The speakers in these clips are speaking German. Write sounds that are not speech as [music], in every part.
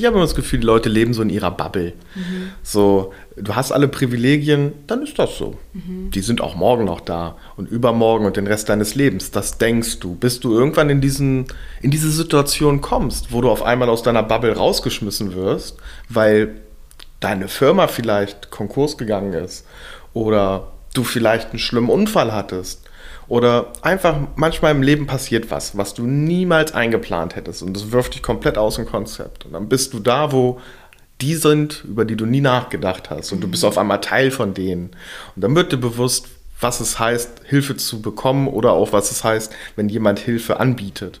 Ich habe immer das Gefühl, die Leute leben so in ihrer Bubble. Mhm. So, du hast alle Privilegien, dann ist das so. Mhm. Die sind auch morgen noch da und übermorgen und den Rest deines Lebens. Das denkst du, bis du irgendwann in, diesen, in diese Situation kommst, wo du auf einmal aus deiner Bubble rausgeschmissen wirst, weil deine Firma vielleicht Konkurs gegangen ist oder du vielleicht einen schlimmen Unfall hattest oder einfach manchmal im Leben passiert was, was du niemals eingeplant hättest und das wirft dich komplett aus dem Konzept. Und dann bist du da, wo die sind, über die du nie nachgedacht hast und du bist auf einmal Teil von denen. Und dann wird dir bewusst, was es heißt, Hilfe zu bekommen oder auch was es heißt, wenn jemand Hilfe anbietet.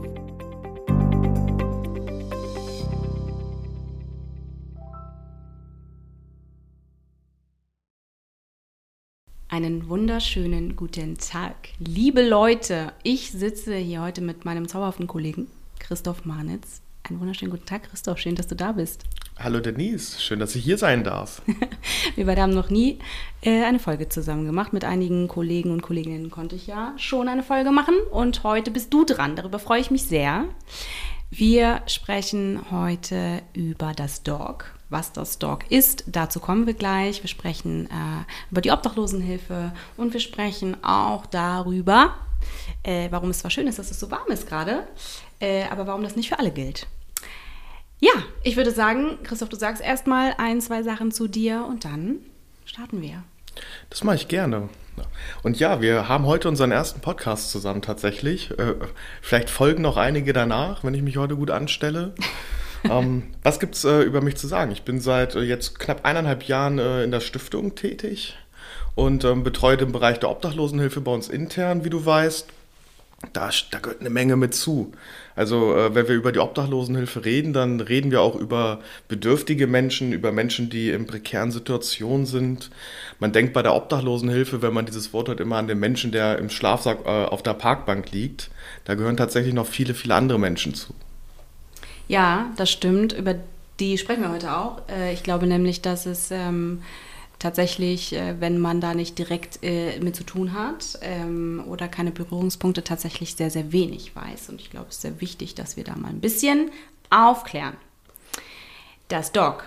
Einen wunderschönen guten Tag. Liebe Leute, ich sitze hier heute mit meinem zauberhaften Kollegen Christoph Marnitz. Einen wunderschönen guten Tag, Christoph. Schön, dass du da bist. Hallo Denise, schön, dass ich hier sein darf. [laughs] Wir beide haben noch nie äh, eine Folge zusammen gemacht. Mit einigen Kollegen und Kolleginnen konnte ich ja schon eine Folge machen und heute bist du dran. Darüber freue ich mich sehr. Wir sprechen heute über das Dog was das Dog ist. Dazu kommen wir gleich. Wir sprechen äh, über die Obdachlosenhilfe und wir sprechen auch darüber, äh, warum es zwar schön ist, dass es so warm ist gerade, äh, aber warum das nicht für alle gilt. Ja, ich würde sagen, Christoph, du sagst erstmal ein, zwei Sachen zu dir und dann starten wir. Das mache ich gerne. Und ja, wir haben heute unseren ersten Podcast zusammen tatsächlich. Äh, vielleicht folgen noch einige danach, wenn ich mich heute gut anstelle. [laughs] ähm, was gibt es äh, über mich zu sagen? Ich bin seit äh, jetzt knapp eineinhalb Jahren äh, in der Stiftung tätig und ähm, betreue den Bereich der Obdachlosenhilfe bei uns intern, wie du weißt. Da, da gehört eine Menge mit zu. Also äh, wenn wir über die Obdachlosenhilfe reden, dann reden wir auch über bedürftige Menschen, über Menschen, die in prekären Situationen sind. Man denkt bei der Obdachlosenhilfe, wenn man dieses Wort hört, immer an den Menschen, der im Schlafsack äh, auf der Parkbank liegt. Da gehören tatsächlich noch viele, viele andere Menschen zu. Ja, das stimmt. Über die sprechen wir heute auch. Äh, ich glaube nämlich, dass es ähm, tatsächlich, äh, wenn man da nicht direkt äh, mit zu tun hat ähm, oder keine Berührungspunkte, tatsächlich sehr, sehr wenig weiß. Und ich glaube, es ist sehr wichtig, dass wir da mal ein bisschen aufklären. Das DOC.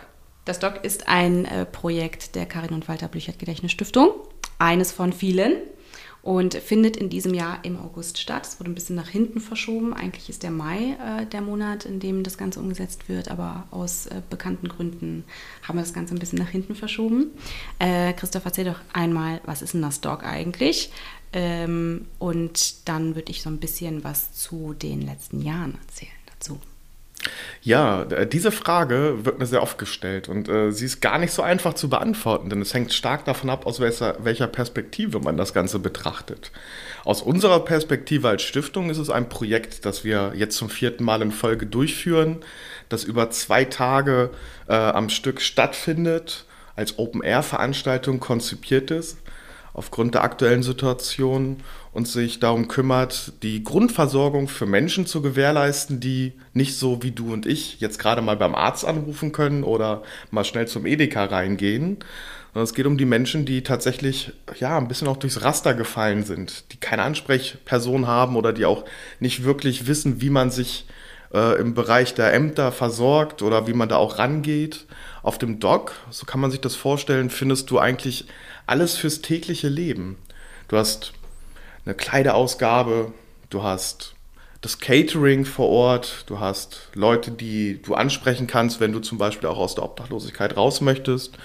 Das DOC ist ein Projekt der Karin und Walter Blüchert Gedächtnisstiftung. Eines von vielen und findet in diesem Jahr im August statt. Es wurde ein bisschen nach hinten verschoben. Eigentlich ist der Mai äh, der Monat, in dem das Ganze umgesetzt wird, aber aus äh, bekannten Gründen haben wir das Ganze ein bisschen nach hinten verschoben. Äh, Christoph, erzähl doch einmal, was ist ein Nasdaq eigentlich? Ähm, und dann würde ich so ein bisschen was zu den letzten Jahren erzählen dazu. Ja, äh, diese Frage wird mir sehr oft gestellt und äh, sie ist gar nicht so einfach zu beantworten, denn es hängt stark davon ab, aus welcher, welcher Perspektive man das Ganze betrachtet. Aus unserer Perspektive als Stiftung ist es ein Projekt, das wir jetzt zum vierten Mal in Folge durchführen, das über zwei Tage äh, am Stück stattfindet, als Open-Air-Veranstaltung konzipiert ist aufgrund der aktuellen Situation und sich darum kümmert, die Grundversorgung für Menschen zu gewährleisten, die nicht so wie du und ich jetzt gerade mal beim Arzt anrufen können oder mal schnell zum Edeka reingehen. Sondern es geht um die Menschen, die tatsächlich ja ein bisschen auch durchs Raster gefallen sind, die keine Ansprechperson haben oder die auch nicht wirklich wissen, wie man sich äh, im Bereich der Ämter versorgt oder wie man da auch rangeht. Auf dem Doc, so kann man sich das vorstellen, findest du eigentlich alles fürs tägliche Leben. Du hast eine Kleideausgabe, du hast das Catering vor Ort, du hast Leute, die du ansprechen kannst, wenn du zum Beispiel auch aus der Obdachlosigkeit raus möchtest.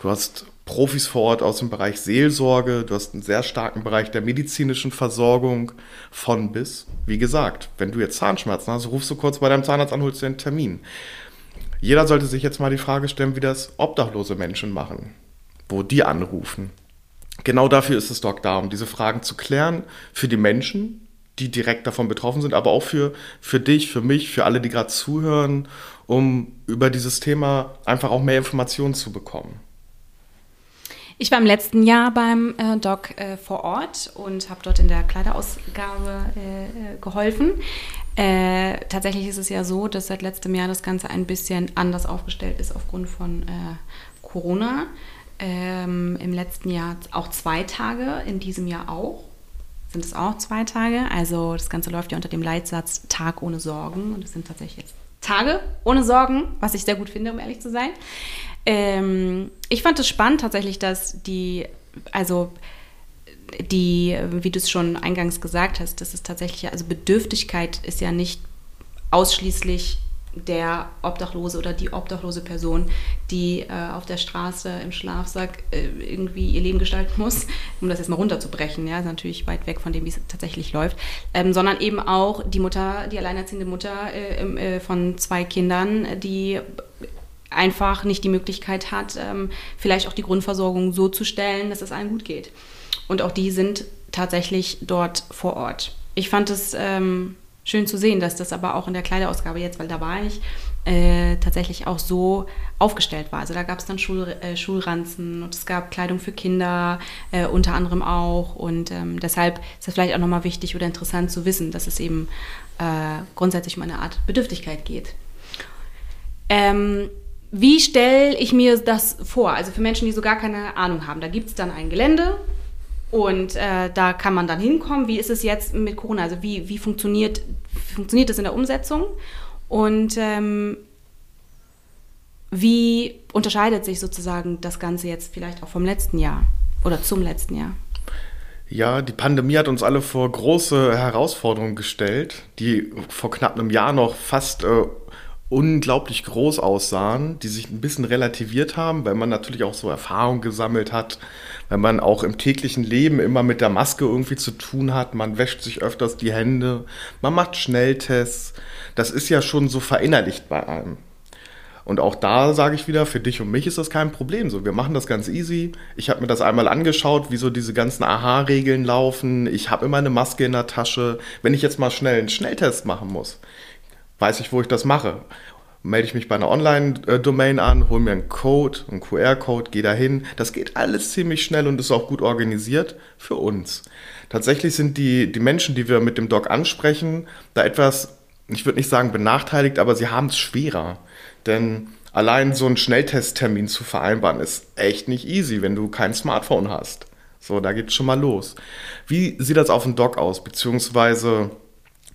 Du hast Profis vor Ort aus dem Bereich Seelsorge, du hast einen sehr starken Bereich der medizinischen Versorgung von bis. Wie gesagt, wenn du jetzt Zahnschmerzen hast, rufst du kurz bei deinem Zahnarzt an, holst dir einen Termin. Jeder sollte sich jetzt mal die Frage stellen, wie das obdachlose Menschen machen wo die anrufen. Genau dafür ist es Doc da, um diese Fragen zu klären für die Menschen, die direkt davon betroffen sind, aber auch für, für dich, für mich, für alle, die gerade zuhören, um über dieses Thema einfach auch mehr Informationen zu bekommen. Ich war im letzten Jahr beim äh, Doc äh, vor Ort und habe dort in der Kleiderausgabe äh, geholfen. Äh, tatsächlich ist es ja so, dass seit letztem Jahr das Ganze ein bisschen anders aufgestellt ist aufgrund von äh, Corona. Ähm, Im letzten Jahr auch zwei Tage, in diesem Jahr auch. Sind es auch zwei Tage? Also das Ganze läuft ja unter dem Leitsatz Tag ohne Sorgen und es sind tatsächlich jetzt Tage ohne Sorgen, was ich sehr gut finde, um ehrlich zu sein. Ähm, ich fand es spannend tatsächlich, dass die, also die, wie du es schon eingangs gesagt hast, dass es tatsächlich, also Bedürftigkeit ist ja nicht ausschließlich der Obdachlose oder die obdachlose Person, die äh, auf der Straße im Schlafsack äh, irgendwie ihr Leben gestalten muss, um das jetzt mal runterzubrechen, ja, ist natürlich weit weg von dem, wie es tatsächlich läuft, ähm, sondern eben auch die Mutter, die alleinerziehende Mutter äh, äh von zwei Kindern, die einfach nicht die Möglichkeit hat, ähm, vielleicht auch die Grundversorgung so zu stellen, dass es allen gut geht. Und auch die sind tatsächlich dort vor Ort. Ich fand es ähm, schön zu sehen, dass das aber auch in der Kleiderausgabe jetzt, weil da war ich, äh, tatsächlich auch so aufgestellt war. Also da gab es dann Schul, äh, Schulranzen und es gab Kleidung für Kinder äh, unter anderem auch. Und ähm, deshalb ist das vielleicht auch nochmal wichtig oder interessant zu wissen, dass es eben äh, grundsätzlich um eine Art Bedürftigkeit geht. Ähm, wie stelle ich mir das vor? Also für Menschen, die so gar keine Ahnung haben. Da gibt es dann ein Gelände und äh, da kann man dann hinkommen. Wie ist es jetzt mit Corona? Also wie, wie funktioniert, funktioniert das in der Umsetzung? Und ähm, wie unterscheidet sich sozusagen das Ganze jetzt vielleicht auch vom letzten Jahr oder zum letzten Jahr? Ja, die Pandemie hat uns alle vor große Herausforderungen gestellt, die vor knapp einem Jahr noch fast äh, unglaublich groß aussahen, die sich ein bisschen relativiert haben, weil man natürlich auch so Erfahrung gesammelt hat, wenn man auch im täglichen Leben immer mit der Maske irgendwie zu tun hat, man wäscht sich öfters die Hände, man macht Schnelltests, das ist ja schon so verinnerlicht bei einem. Und auch da sage ich wieder, für dich und mich ist das kein Problem. So, wir machen das ganz easy. Ich habe mir das einmal angeschaut, wie so diese ganzen Aha-Regeln laufen. Ich habe immer eine Maske in der Tasche. Wenn ich jetzt mal schnell einen Schnelltest machen muss, weiß ich, wo ich das mache. Melde ich mich bei einer Online-Domain an, hole mir einen Code, einen QR-Code, gehe dahin. Das geht alles ziemlich schnell und ist auch gut organisiert für uns. Tatsächlich sind die, die Menschen, die wir mit dem Doc ansprechen, da etwas, ich würde nicht sagen benachteiligt, aber sie haben es schwerer. Denn allein so einen Schnelltesttermin zu vereinbaren, ist echt nicht easy, wenn du kein Smartphone hast. So, da geht's schon mal los. Wie sieht das auf dem Doc aus? Beziehungsweise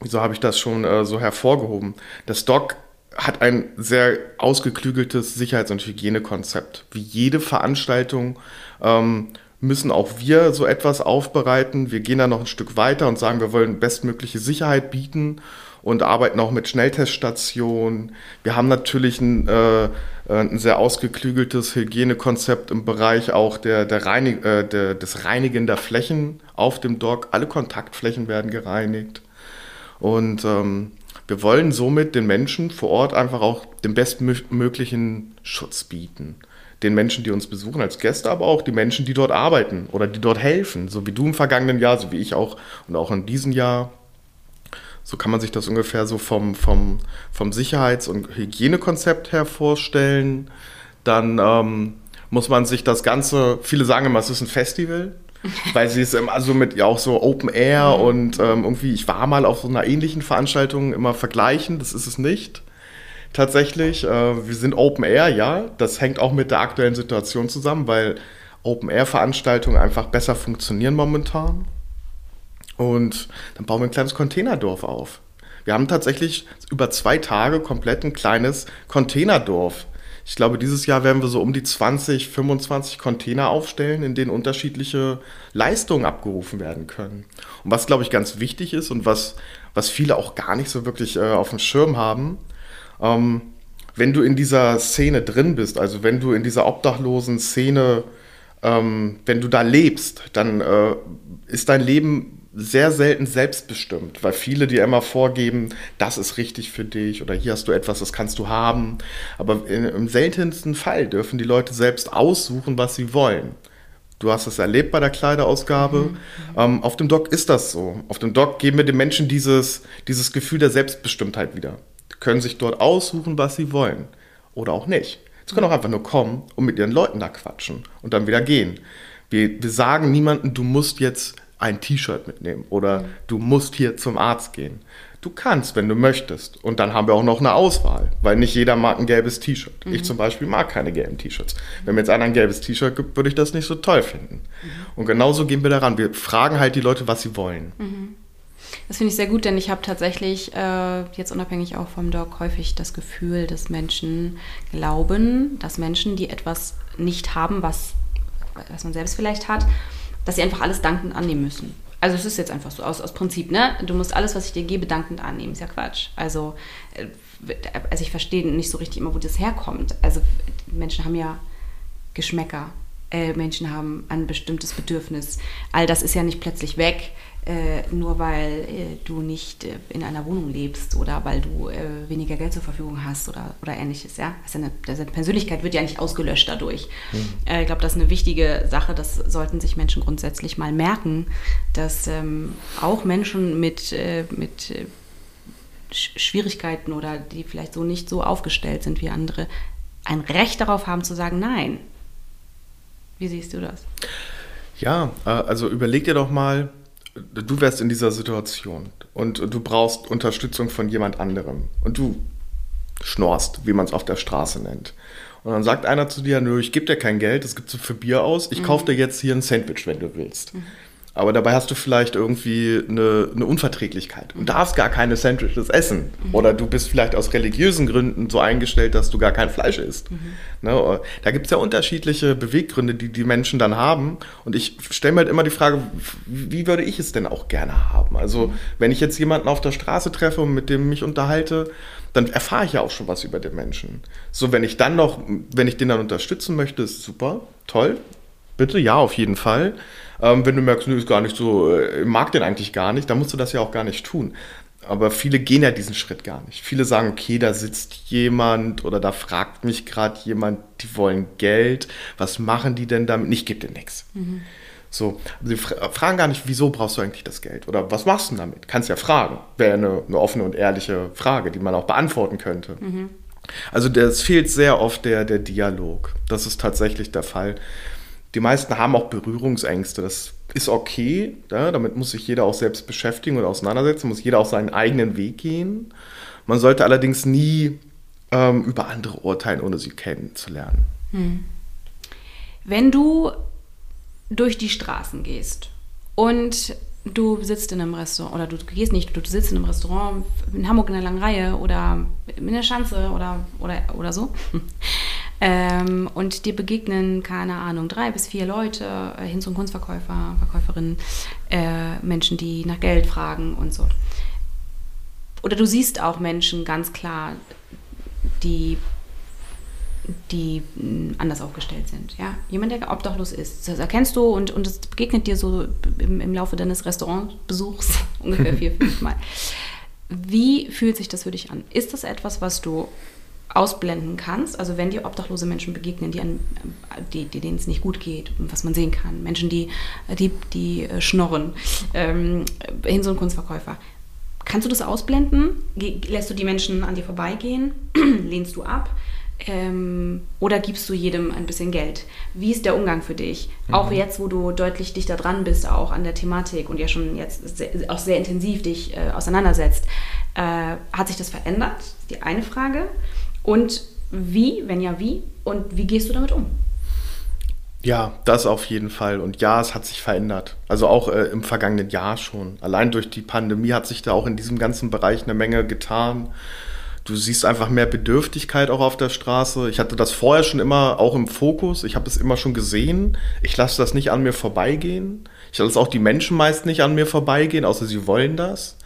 wieso habe ich das schon äh, so hervorgehoben? Das Doc hat ein sehr ausgeklügeltes Sicherheits- und Hygienekonzept. Wie jede Veranstaltung ähm, müssen auch wir so etwas aufbereiten. Wir gehen da noch ein Stück weiter und sagen, wir wollen bestmögliche Sicherheit bieten und arbeiten auch mit Schnellteststationen. Wir haben natürlich ein, äh, ein sehr ausgeklügeltes Hygienekonzept im Bereich auch der, der Reinig äh, der, des Reinigen der Flächen auf dem Dock. Alle Kontaktflächen werden gereinigt. Und ähm, wir wollen somit den Menschen vor Ort einfach auch den bestmöglichen Schutz bieten. Den Menschen, die uns besuchen als Gäste, aber auch die Menschen, die dort arbeiten oder die dort helfen. So wie du im vergangenen Jahr, so wie ich auch und auch in diesem Jahr. So kann man sich das ungefähr so vom, vom, vom Sicherheits- und Hygienekonzept her vorstellen. Dann ähm, muss man sich das Ganze, viele sagen immer, es ist ein Festival weil sie es immer so mit ja auch so Open Air mhm. und ähm, irgendwie, ich war mal auf so einer ähnlichen Veranstaltung immer vergleichen, das ist es nicht. Tatsächlich, äh, wir sind Open Air, ja, das hängt auch mit der aktuellen Situation zusammen, weil Open Air Veranstaltungen einfach besser funktionieren momentan. Und dann bauen wir ein kleines Containerdorf auf. Wir haben tatsächlich über zwei Tage komplett ein kleines Containerdorf ich glaube, dieses Jahr werden wir so um die 20, 25 Container aufstellen, in denen unterschiedliche Leistungen abgerufen werden können. Und was, glaube ich, ganz wichtig ist und was, was viele auch gar nicht so wirklich äh, auf dem Schirm haben, ähm, wenn du in dieser Szene drin bist, also wenn du in dieser obdachlosen Szene, ähm, wenn du da lebst, dann äh, ist dein Leben sehr selten selbstbestimmt, weil viele dir immer vorgeben, das ist richtig für dich oder hier hast du etwas, das kannst du haben. Aber im seltensten Fall dürfen die Leute selbst aussuchen, was sie wollen. Du hast es erlebt bei der Kleiderausgabe. Mhm. Ähm, auf dem Doc ist das so. Auf dem Doc geben wir den Menschen dieses, dieses Gefühl der Selbstbestimmtheit wieder. Die können sich dort aussuchen, was sie wollen. Oder auch nicht. Sie können auch einfach nur kommen und mit ihren Leuten da quatschen und dann wieder gehen. Wir, wir sagen niemandem, du musst jetzt ein T-Shirt mitnehmen oder mhm. du musst hier zum Arzt gehen. Du kannst, wenn du möchtest. Und dann haben wir auch noch eine Auswahl, weil nicht jeder mag ein gelbes T-Shirt. Mhm. Ich zum Beispiel mag keine gelben T-Shirts. Wenn mir jetzt einer ein gelbes T-Shirt gibt, würde ich das nicht so toll finden. Mhm. Und genauso gehen wir daran. Wir fragen halt die Leute, was sie wollen. Mhm. Das finde ich sehr gut, denn ich habe tatsächlich äh, jetzt unabhängig auch vom Doc häufig das Gefühl, dass Menschen glauben, dass Menschen, die etwas nicht haben, was, was man selbst vielleicht hat, dass sie einfach alles dankend annehmen müssen. Also es ist jetzt einfach so aus, aus Prinzip, ne? Du musst alles, was ich dir gebe, dankend annehmen. Ist ja Quatsch. Also, äh, also ich verstehe nicht so richtig immer, wo das herkommt. Also Menschen haben ja Geschmäcker. Äh, Menschen haben ein bestimmtes Bedürfnis. All das ist ja nicht plötzlich weg äh, nur weil äh, du nicht äh, in einer Wohnung lebst oder weil du äh, weniger Geld zur Verfügung hast oder, oder ähnliches. Ja? Also eine, deine Persönlichkeit wird ja nicht ausgelöscht dadurch. Mhm. ich glaube, das ist eine wichtige Sache, das sollten sich Menschen grundsätzlich mal merken, dass ähm, auch Menschen mit, äh, mit Schwierigkeiten oder die vielleicht so nicht so aufgestellt sind wie andere, ein Recht darauf haben zu sagen, nein. Wie siehst du das? Ja, also überleg dir doch mal, du wärst in dieser Situation und du brauchst Unterstützung von jemand anderem und du schnorst, wie man es auf der Straße nennt. Und dann sagt einer zu dir, nö, ich gebe dir kein Geld, das gibst du für Bier aus, ich mhm. kaufe dir jetzt hier ein Sandwich, wenn du willst. Mhm. Aber dabei hast du vielleicht irgendwie eine, eine Unverträglichkeit und darfst gar keine Sandwiches essen. Mhm. Oder du bist vielleicht aus religiösen Gründen so eingestellt, dass du gar kein Fleisch isst. Mhm. Ne? Da gibt es ja unterschiedliche Beweggründe, die die Menschen dann haben. Und ich stelle mir halt immer die Frage, wie würde ich es denn auch gerne haben? Also, mhm. wenn ich jetzt jemanden auf der Straße treffe und mit dem mich unterhalte, dann erfahre ich ja auch schon was über den Menschen. So, wenn ich dann noch, wenn ich den dann unterstützen möchte, ist super, toll, bitte, ja, auf jeden Fall. Ähm, wenn du merkst, nö, ist gar nicht so, äh, mag den eigentlich gar nicht, dann musst du das ja auch gar nicht tun. Aber viele gehen ja diesen Schritt gar nicht. Viele sagen, okay, da sitzt jemand oder da fragt mich gerade jemand, die wollen Geld, was machen die denn damit? Ich gebe dir nichts. Mhm. So, sie fragen gar nicht, wieso brauchst du eigentlich das Geld? Oder was machst du damit? Kannst ja fragen. Wäre eine, eine offene und ehrliche Frage, die man auch beantworten könnte. Mhm. Also es fehlt sehr oft der, der Dialog. Das ist tatsächlich der Fall. Die meisten haben auch Berührungsängste. Das ist okay. Ja, damit muss sich jeder auch selbst beschäftigen und auseinandersetzen, muss jeder auch seinen eigenen Weg gehen. Man sollte allerdings nie ähm, über andere urteilen, ohne sie kennenzulernen. Hm. Wenn du durch die Straßen gehst und du sitzt in einem Restaurant oder du gehst nicht, du sitzt in einem Restaurant in Hamburg in einer langen Reihe oder in der Schanze oder, oder, oder so ähm, und dir begegnen, keine Ahnung, drei bis vier Leute, äh, hin zum Kunstverkäufer, Verkäuferinnen, äh, Menschen, die nach Geld fragen und so. Oder du siehst auch Menschen ganz klar, die die mm, anders aufgestellt sind. Ja? Jemand, der obdachlos ist, das erkennst du und, und das begegnet dir so im, im Laufe deines Restaurantbesuchs [laughs] ungefähr vier, [laughs] fünf Mal. Wie fühlt sich das für dich an? Ist das etwas, was du ausblenden kannst. Also wenn dir obdachlose Menschen begegnen, die an, die, die, denen es nicht gut geht, was man sehen kann, Menschen, die, die, die äh, schnorren, ähm, hin so ein Kunstverkäufer. Kannst du das ausblenden? Lässt du die Menschen an dir vorbeigehen? [clears throat] Lehnst du ab? Ähm, oder gibst du jedem ein bisschen Geld? Wie ist der Umgang für dich? Mhm. Auch jetzt, wo du deutlich dichter dran bist, auch an der Thematik und ja schon jetzt sehr, auch sehr intensiv dich äh, auseinandersetzt, äh, hat sich das verändert? Die eine Frage. Und wie, wenn ja, wie? Und wie gehst du damit um? Ja, das auf jeden Fall. Und ja, es hat sich verändert. Also auch äh, im vergangenen Jahr schon. Allein durch die Pandemie hat sich da auch in diesem ganzen Bereich eine Menge getan. Du siehst einfach mehr Bedürftigkeit auch auf der Straße. Ich hatte das vorher schon immer auch im Fokus. Ich habe es immer schon gesehen. Ich lasse das nicht an mir vorbeigehen. Ich lasse auch die Menschen meist nicht an mir vorbeigehen, außer sie wollen das.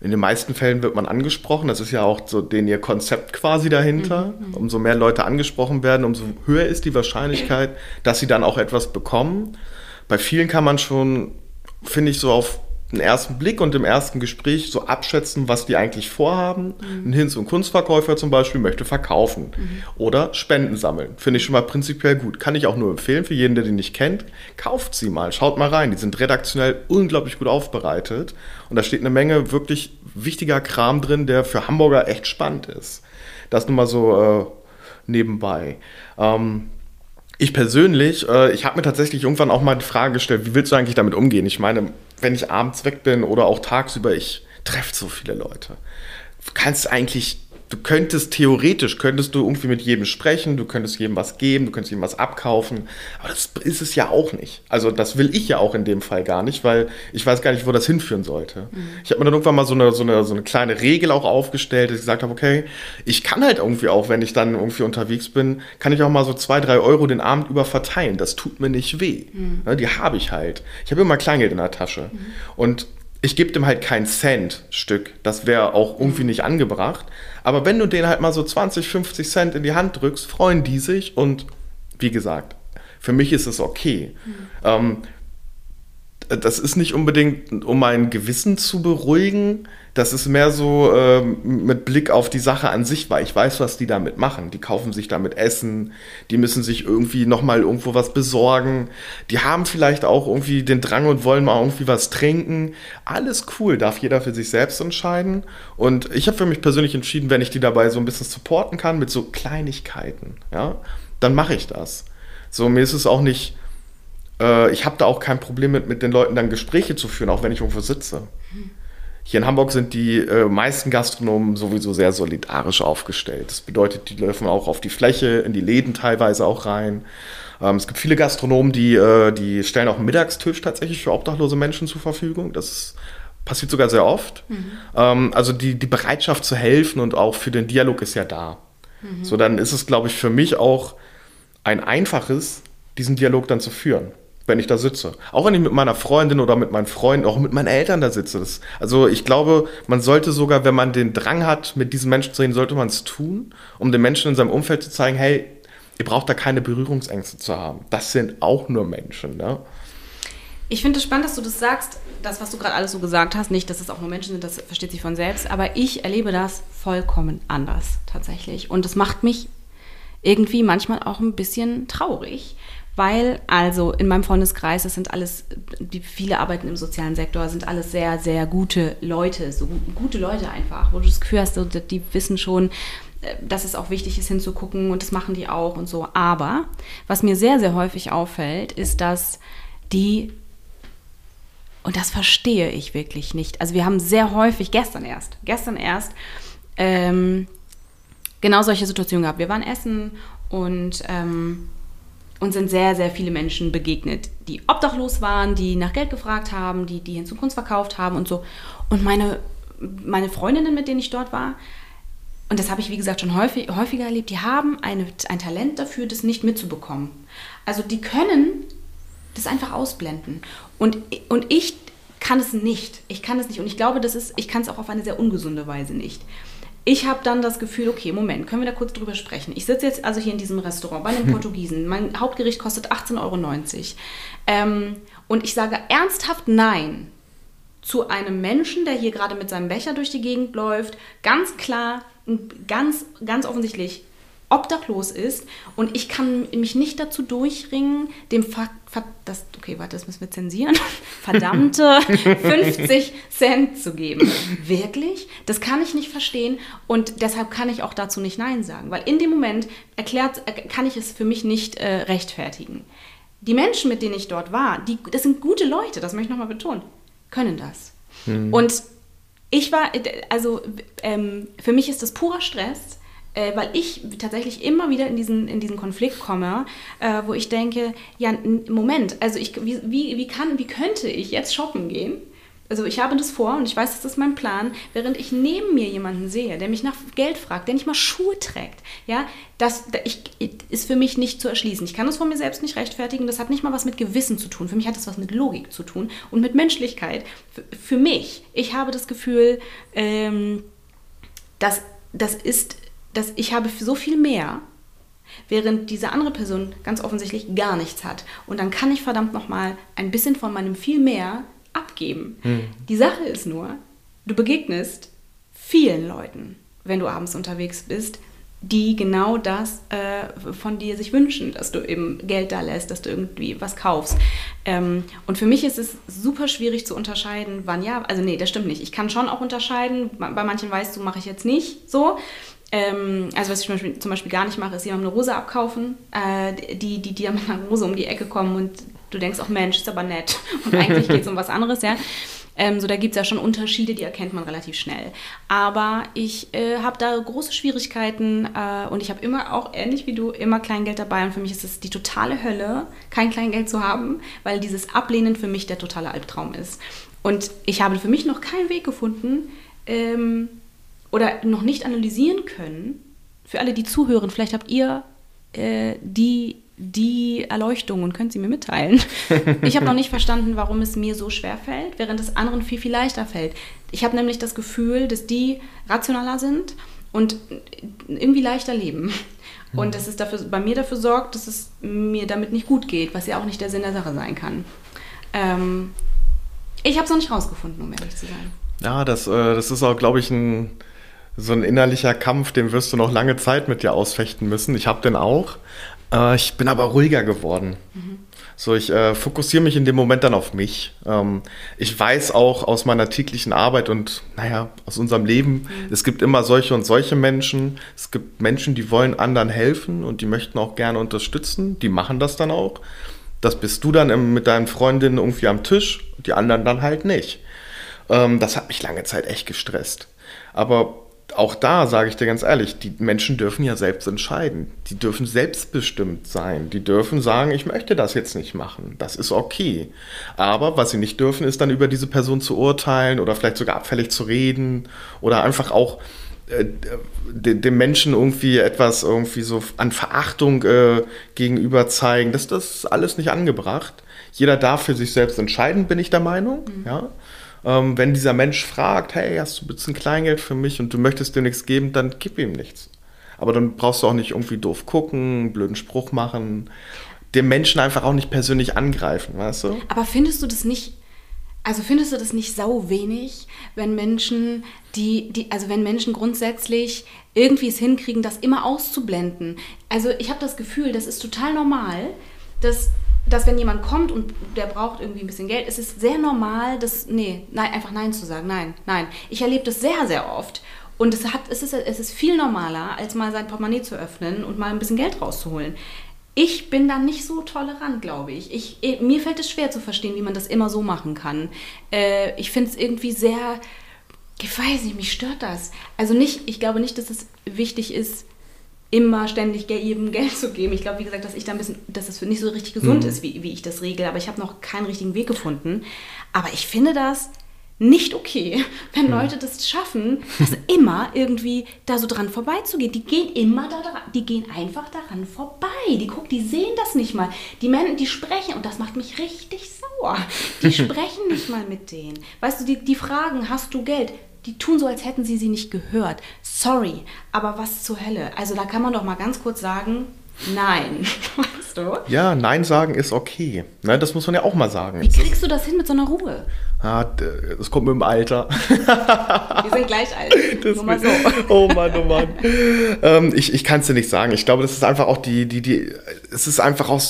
In den meisten Fällen wird man angesprochen. Das ist ja auch so den ihr Konzept quasi dahinter. Mhm, mhm, umso mehr Leute angesprochen werden, umso höher ist die Wahrscheinlichkeit, dass sie dann auch etwas bekommen. Bei vielen kann man schon, finde ich, so auf den ersten Blick und im ersten Gespräch so abschätzen, was die eigentlich vorhaben. Mhm. Ein Hinz- und Kunstverkäufer zum Beispiel möchte verkaufen mhm. oder Spenden sammeln. Finde ich schon mal prinzipiell gut. Kann ich auch nur empfehlen für jeden, der die nicht kennt. Kauft sie mal, schaut mal rein. Die sind redaktionell unglaublich gut aufbereitet und da steht eine Menge wirklich wichtiger Kram drin, der für Hamburger echt spannend ist. Das nur mal so äh, nebenbei. Ähm, ich persönlich, äh, ich habe mir tatsächlich irgendwann auch mal die Frage gestellt, wie willst du eigentlich damit umgehen? Ich meine, wenn ich abends weg bin oder auch tagsüber, ich treffe so viele Leute. Du kannst eigentlich du könntest theoretisch, könntest du irgendwie mit jedem sprechen, du könntest jedem was geben, du könntest jedem was abkaufen, aber das ist es ja auch nicht. Also das will ich ja auch in dem Fall gar nicht, weil ich weiß gar nicht, wo das hinführen sollte. Mhm. Ich habe mir dann irgendwann mal so eine, so, eine, so eine kleine Regel auch aufgestellt, dass ich gesagt habe, okay, ich kann halt irgendwie auch, wenn ich dann irgendwie unterwegs bin, kann ich auch mal so zwei, drei Euro den Abend über verteilen. Das tut mir nicht weh. Mhm. Die habe ich halt. Ich habe immer Kleingeld in der Tasche. Mhm. Und ich gebe dem halt kein Cent-Stück. Das wäre auch irgendwie nicht angebracht. Aber wenn du denen halt mal so 20, 50 Cent in die Hand drückst, freuen die sich und wie gesagt, für mich ist es okay. Mhm. Ähm, das ist nicht unbedingt, um mein Gewissen zu beruhigen. Das ist mehr so ähm, mit Blick auf die Sache an sich, weil ich weiß, was die damit machen. Die kaufen sich damit Essen, die müssen sich irgendwie nochmal irgendwo was besorgen. Die haben vielleicht auch irgendwie den Drang und wollen mal irgendwie was trinken. Alles cool, darf jeder für sich selbst entscheiden. Und ich habe für mich persönlich entschieden, wenn ich die dabei so ein bisschen supporten kann mit so Kleinigkeiten, ja, dann mache ich das. So, mir ist es auch nicht äh, ich habe da auch kein Problem mit, mit den Leuten dann Gespräche zu führen, auch wenn ich irgendwo sitze. Hier in Hamburg sind die äh, meisten Gastronomen sowieso sehr solidarisch aufgestellt. Das bedeutet, die dürfen auch auf die Fläche, in die Läden teilweise auch rein. Ähm, es gibt viele Gastronomen, die, äh, die stellen auch einen Mittagstisch tatsächlich für obdachlose Menschen zur Verfügung. Das passiert sogar sehr oft. Mhm. Ähm, also die, die Bereitschaft zu helfen und auch für den Dialog ist ja da. Mhm. So, dann ist es, glaube ich, für mich auch ein einfaches, diesen Dialog dann zu führen wenn ich da sitze. Auch wenn ich mit meiner Freundin oder mit meinen Freunden, auch mit meinen Eltern da sitze. Das, also ich glaube, man sollte sogar, wenn man den Drang hat, mit diesen Menschen zu reden, sollte man es tun, um den Menschen in seinem Umfeld zu zeigen, hey, ihr braucht da keine Berührungsängste zu haben. Das sind auch nur Menschen. Ne? Ich finde es spannend, dass du das sagst, das, was du gerade alles so gesagt hast, nicht, dass es auch nur Menschen sind, das versteht sich von selbst, aber ich erlebe das vollkommen anders tatsächlich. Und das macht mich irgendwie manchmal auch ein bisschen traurig, weil also in meinem Freundeskreis, das sind alles, die viele arbeiten im sozialen Sektor, sind alles sehr, sehr gute Leute, so gute Leute einfach, wo du das Gefühl hast, die wissen schon, äh, dass es auch wichtig ist hinzugucken und das machen die auch und so. Aber was mir sehr, sehr häufig auffällt, ist, dass die, und das verstehe ich wirklich nicht, also wir haben sehr häufig, gestern erst, gestern erst, ähm, genau solche Situationen gehabt. Wir waren essen und ähm, uns sind sehr, sehr viele Menschen begegnet, die obdachlos waren, die nach Geld gefragt haben, die, die hin zu Kunst verkauft haben und so. Und meine, meine Freundinnen, mit denen ich dort war, und das habe ich, wie gesagt, schon häufig, häufiger erlebt, die haben eine, ein Talent dafür, das nicht mitzubekommen. Also die können das einfach ausblenden. Und, und ich kann es nicht. Ich kann es nicht. Und ich glaube, das ist, ich kann es auch auf eine sehr ungesunde Weise nicht ich habe dann das Gefühl, okay, Moment, können wir da kurz drüber sprechen? Ich sitze jetzt also hier in diesem Restaurant bei einem hm. [laughs] Portugiesen. Mein Hauptgericht kostet 18,90 Euro. Ähm, und ich sage ernsthaft Nein zu einem Menschen, der hier gerade mit seinem Becher durch die Gegend läuft, ganz klar, ganz, ganz offensichtlich obdachlos ist und ich kann mich nicht dazu durchringen, dem Ver das, okay, warte, das müssen wir zensieren, [laughs] verdammte [laughs] 50 Cent zu geben. Wirklich? Das kann ich nicht verstehen und deshalb kann ich auch dazu nicht Nein sagen, weil in dem Moment erklärt, kann ich es für mich nicht äh, rechtfertigen. Die Menschen, mit denen ich dort war, die, das sind gute Leute, das möchte ich nochmal betonen, können das. Mhm. Und ich war, äh, also ähm, für mich ist das purer Stress äh, weil ich tatsächlich immer wieder in diesen, in diesen Konflikt komme, äh, wo ich denke, ja, Moment, also ich, wie, wie, wie, kann, wie könnte ich jetzt shoppen gehen? Also ich habe das vor und ich weiß, das ist mein Plan, während ich neben mir jemanden sehe, der mich nach Geld fragt, der nicht mal Schuhe trägt. Ja, das ich, ist für mich nicht zu erschließen. Ich kann das von mir selbst nicht rechtfertigen. Das hat nicht mal was mit Gewissen zu tun. Für mich hat das was mit Logik zu tun und mit Menschlichkeit. Für, für mich, ich habe das Gefühl, ähm, dass das ist dass ich habe so viel mehr, während diese andere Person ganz offensichtlich gar nichts hat. Und dann kann ich verdammt nochmal ein bisschen von meinem viel mehr abgeben. Hm. Die Sache ist nur, du begegnest vielen Leuten, wenn du abends unterwegs bist, die genau das äh, von dir sich wünschen, dass du eben Geld da lässt, dass du irgendwie was kaufst. Ähm, und für mich ist es super schwierig zu unterscheiden, wann ja, also nee, das stimmt nicht. Ich kann schon auch unterscheiden, bei manchen weißt du, mache ich jetzt nicht so. Ähm, also was ich zum Beispiel, zum Beispiel, gar nicht mache, ist jemandem eine Rose abkaufen, äh, die, die, dann mit einer Rose um die Ecke kommen und du denkst, ach Mensch, ist aber nett. [laughs] Und eigentlich geht es um was anderes, ja. Ähm, so, da gibt es ja schon Unterschiede, die erkennt man relativ schnell. Aber ich äh, habe da große Schwierigkeiten äh, und ich habe immer auch, ähnlich wie du, immer Kleingeld dabei. Und für mich ist es die totale Hölle, kein Kleingeld zu haben, weil dieses Ablehnen für mich der totale Albtraum ist. Und ich habe für mich noch keinen Weg gefunden ähm, oder noch nicht analysieren können. Für alle, die zuhören, vielleicht habt ihr äh, die die Erleuchtung und können Sie mir mitteilen. [laughs] Ich habe noch nicht verstanden, warum es mir so schwer fällt, während es anderen viel, viel leichter fällt. Ich habe nämlich das Gefühl, dass die rationaler sind und irgendwie leichter leben. Und hm. dass es dafür, bei mir dafür sorgt, dass es mir damit nicht gut geht, was ja auch nicht der Sinn der Sache sein kann. Ähm, ich habe es noch nicht rausgefunden, um ehrlich zu sein. Ja, das, äh, das ist auch, glaube ich, ein, so ein innerlicher Kampf, den wirst du noch lange Zeit mit dir ausfechten müssen. Ich habe den auch. Äh, ich bin aber ruhiger geworden. Mhm. So, ich äh, fokussiere mich in dem Moment dann auf mich. Ähm, ich weiß auch aus meiner täglichen Arbeit und naja, aus unserem Leben, mhm. es gibt immer solche und solche Menschen. Es gibt Menschen, die wollen anderen helfen und die möchten auch gerne unterstützen. Die machen das dann auch. Das bist du dann im, mit deinen Freundinnen irgendwie am Tisch, die anderen dann halt nicht. Ähm, das hat mich lange Zeit echt gestresst. Aber auch da sage ich dir ganz ehrlich, die Menschen dürfen ja selbst entscheiden. Die dürfen selbstbestimmt sein. Die dürfen sagen, ich möchte das jetzt nicht machen. Das ist okay. Aber was sie nicht dürfen, ist dann über diese Person zu urteilen oder vielleicht sogar abfällig zu reden oder einfach auch äh, dem Menschen irgendwie etwas irgendwie so an Verachtung äh, gegenüber zeigen. Das, das ist alles nicht angebracht. Jeder darf für sich selbst entscheiden, bin ich der Meinung. Mhm. Ja. Ähm, wenn dieser Mensch fragt, hey, hast du ein bisschen Kleingeld für mich und du möchtest dir nichts geben, dann gib ihm nichts. Aber dann brauchst du auch nicht irgendwie doof gucken, einen blöden Spruch machen, den Menschen einfach auch nicht persönlich angreifen, weißt du? Aber findest du das nicht, also findest du das nicht sau wenig, wenn Menschen, die, die, also wenn Menschen grundsätzlich irgendwie es hinkriegen, das immer auszublenden? Also ich habe das Gefühl, das ist total normal, dass dass wenn jemand kommt und der braucht irgendwie ein bisschen Geld, ist es sehr normal, das, nee, nein, einfach Nein zu sagen. Nein, nein. Ich erlebe das sehr, sehr oft. Und es, hat, es, ist, es ist viel normaler, als mal sein Portemonnaie zu öffnen und mal ein bisschen Geld rauszuholen. Ich bin da nicht so tolerant, glaube ich. ich. Eh, mir fällt es schwer zu verstehen, wie man das immer so machen kann. Äh, ich finde es irgendwie sehr, ich weiß nicht, mich stört das. Also nicht, ich glaube nicht, dass es wichtig ist, immer ständig jedem Geld zu geben. Ich glaube, wie gesagt, dass ich da ein bisschen, dass es nicht so richtig gesund mhm. ist, wie, wie ich das regle, aber ich habe noch keinen richtigen Weg gefunden. Aber ich finde das nicht okay, [laughs] wenn mhm. Leute das schaffen, das immer irgendwie da so dran vorbeizugehen. Die gehen immer da dran, die gehen einfach daran vorbei. Die gucken, die sehen das nicht mal. Die Männer, die sprechen, und das macht mich richtig sauer. Die [laughs] sprechen nicht mal mit denen. Weißt du, die, die fragen, hast du Geld? Die tun so, als hätten sie sie nicht gehört. Sorry, aber was zur Hölle? Also da kann man doch mal ganz kurz sagen, nein. [laughs] Weißt du? Ja, Nein sagen ist okay. Ne, das muss man ja auch mal sagen. Wie kriegst du das hin mit so einer Ruhe? Ah, das kommt mit dem Alter. [laughs] Wir sind gleich alt. [laughs] Das Nur mal so. Oh Mann, oh Mann. ähm, ich ich kann es dir nicht sagen. Ich glaube, das ist einfach auch die, die, die, es ist einfach auch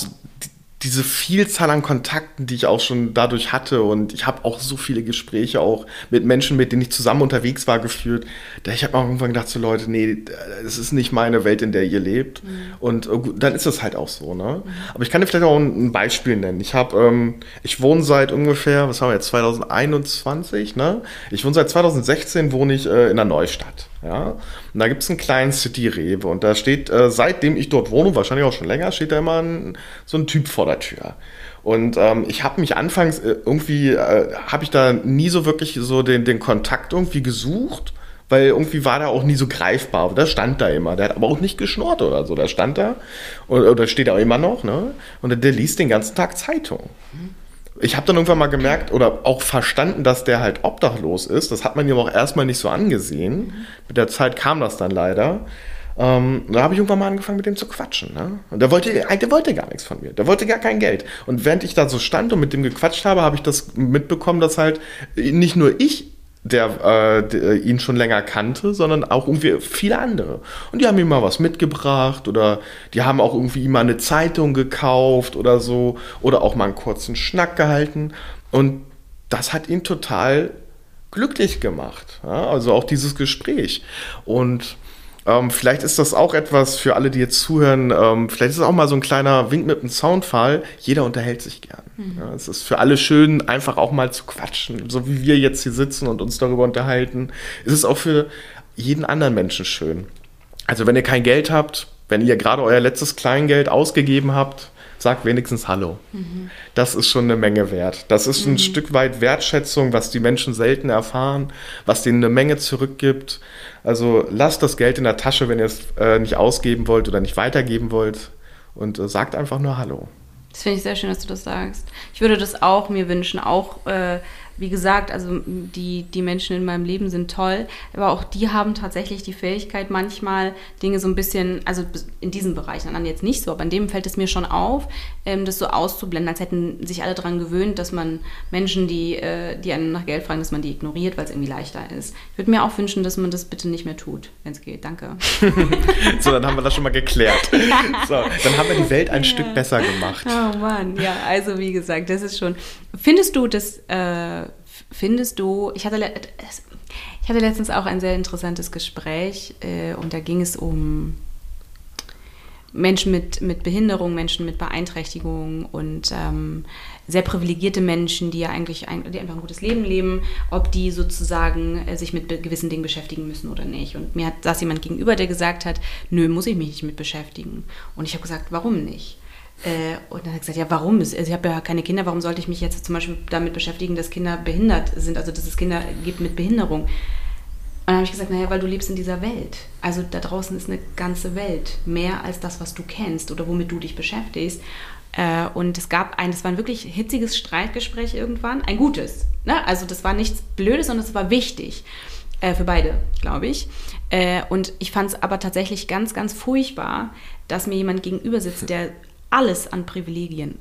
diese Vielzahl an Kontakten, die ich auch schon dadurch hatte und ich habe auch so viele Gespräche auch mit Menschen, mit denen ich zusammen unterwegs war, geführt. Da ich habe auch irgendwann gedacht, so Leute, nee, das ist nicht meine Welt, in der ihr lebt. Mhm. Und äh, dann ist das halt auch so. Ne? Mhm. Aber ich kann dir vielleicht auch ein Beispiel nennen. Ich habe, ähm, ich wohne seit ungefähr, was haben wir jetzt, 2021, ne? Ich wohne seit 2016, wohne ich äh, in der Neustadt. Ja? Und da gibt es einen kleinen City-Rewe und da steht, äh, seitdem ich dort wohne, wahrscheinlich auch schon länger, steht da immer ein, so ein Typ vor der Tür. Und ähm, ich habe mich anfangs äh, irgendwie, äh, habe ich da nie so wirklich so den, den Kontakt irgendwie gesucht, weil irgendwie war der auch nie so greifbar. Der stand da immer, der hat aber auch nicht geschnurrt oder so, der stand da oder, oder steht auch immer noch, ne? Und der, der liest den ganzen Tag Zeitung. Mhm ich habe dann irgendwann mal gemerkt oder auch verstanden, dass der halt obdachlos ist. Das hat man ihm auch erstmal nicht so angesehen. Mit der Zeit kam das dann leider. Ähm, da habe ich irgendwann mal angefangen, mit dem zu quatschen. Ne? Und der wollte, der wollte gar nichts von mir. Der wollte gar kein Geld. Und während ich da so stand und mit dem gequatscht habe, habe ich das mitbekommen, dass halt nicht nur ich der, äh, der, ihn schon länger kannte, sondern auch irgendwie viele andere. Und die haben ihm mal was mitgebracht oder die haben auch irgendwie ihm mal eine Zeitung gekauft oder so oder auch mal einen kurzen Schnack gehalten. Und das hat ihn total glücklich gemacht. Ja? Also auch dieses Gespräch. Und Ähm, vielleicht ist das auch etwas für alle, die jetzt zuhören. Ähm, vielleicht ist es auch mal so ein kleiner Wink mit einem Soundfall. Jeder unterhält sich gern. Mhm. Ja, es ist für alle schön, einfach auch mal zu quatschen. So wie wir jetzt hier sitzen und uns darüber unterhalten. Es ist auch für jeden anderen Menschen schön. Also wenn ihr kein Geld habt, wenn ihr gerade euer letztes Kleingeld ausgegeben habt, sagt wenigstens Hallo. Mhm. Das ist schon eine Menge wert. Das ist ein mhm. Stück weit Wertschätzung, was die Menschen selten erfahren, was denen eine Menge zurückgibt. Also lasst das Geld in der Tasche, wenn ihr es äh, nicht ausgeben wollt oder nicht weitergeben wollt und äh, sagt einfach nur Hallo. Das finde ich sehr schön, dass du das sagst. Ich würde das auch mir wünschen, auch äh, wie gesagt, also die, die Menschen in meinem Leben sind toll, aber auch die haben tatsächlich die Fähigkeit, manchmal Dinge so ein bisschen, also in diesem Bereich, dann jetzt nicht so, aber in dem fällt es mir schon auf, ähm, das so auszublenden, als hätten sich alle daran gewöhnt, dass man Menschen, die, äh, die einen nach Geld fragen, dass man die ignoriert, weil es irgendwie leichter ist. Ich würde mir auch wünschen, dass man das bitte nicht mehr tut, wenn es geht. Danke. [laughs] so, dann haben wir das schon mal geklärt. [laughs] So, dann haben wir die Welt ein ja. Stück besser gemacht. Oh Mann, ja, also wie gesagt, das ist schon. Findest du das, äh, findest du, ich hatte, ich hatte letztens auch ein sehr interessantes Gespräch äh, und da ging es um Menschen mit, mit Behinderung, Menschen mit Beeinträchtigung und ähm, sehr privilegierte Menschen, die ja eigentlich ein, die einfach ein gutes Leben leben, ob die sozusagen äh, sich mit gewissen Dingen beschäftigen müssen oder nicht. Und mir hat saß jemand gegenüber, der gesagt hat, nö, muss ich mich nicht mit beschäftigen. Und ich habe gesagt, warum nicht? Äh, und dann hat er gesagt, ja, warum? Also ich habe ja keine Kinder, warum sollte ich mich jetzt zum Beispiel damit beschäftigen, dass Kinder behindert sind, also dass es Kinder gibt mit Behinderung? Und dann habe ich gesagt, naja, weil du lebst in dieser Welt. Also da draußen ist eine ganze Welt, mehr als das, was du kennst oder womit du dich beschäftigst. Äh, und es gab ein, das war ein wirklich hitziges Streitgespräch irgendwann, ein gutes. Ne? Also das war nichts Blödes, sondern es war wichtig. Äh, für beide, glaube ich. Äh, und ich fand es aber tatsächlich ganz, ganz furchtbar, dass mir jemand gegenüber sitzt, der alles an Privilegien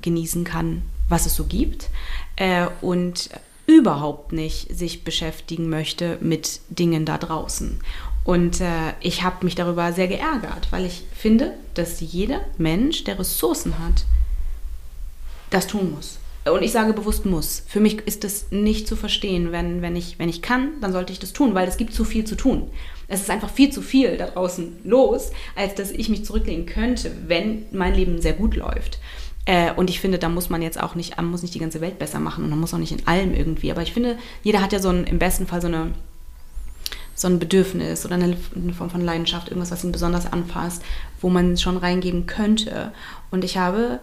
genießen kann, was es so gibt äh, und überhaupt nicht sich beschäftigen möchte mit Dingen da draußen. Und äh, ich habe mich darüber sehr geärgert, weil ich finde, dass jeder Mensch, der Ressourcen hat, das tun muss. Und ich sage bewusst muss. Für mich ist es nicht zu verstehen, wenn, wenn, ich, wenn ich kann, dann sollte ich das tun, weil es gibt zu viel zu tun. Es ist einfach viel zu viel da draußen los, als dass ich mich zurücklehnen könnte, wenn mein Leben sehr gut läuft. Äh, und ich finde, da muss man jetzt auch nicht, muss nicht die ganze Welt besser machen und man muss auch nicht in allem irgendwie. Aber ich finde, jeder hat ja so ein, im besten Fall so eine so ein Bedürfnis oder eine Form von Leidenschaft, irgendwas, was ihn besonders anfasst, wo man schon reingeben könnte. Und ich habe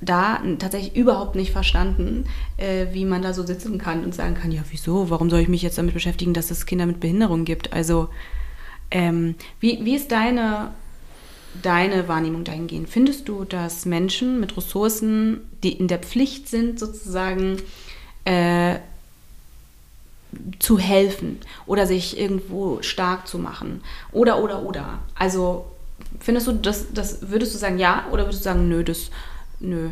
da tatsächlich überhaupt nicht verstanden, äh, wie man da so sitzen kann und sagen kann, ja, wieso, warum soll ich mich jetzt damit beschäftigen, dass es Kinder mit Behinderung gibt? Also, ähm, wie, wie ist deine, deine Wahrnehmung dahingehend? Findest du, dass Menschen mit Ressourcen, die in der Pflicht sind, sozusagen äh, zu helfen oder sich irgendwo stark zu machen? Oder, oder, oder? Also, findest du, das, das würdest du sagen, ja, oder würdest du sagen, nö, das Nö.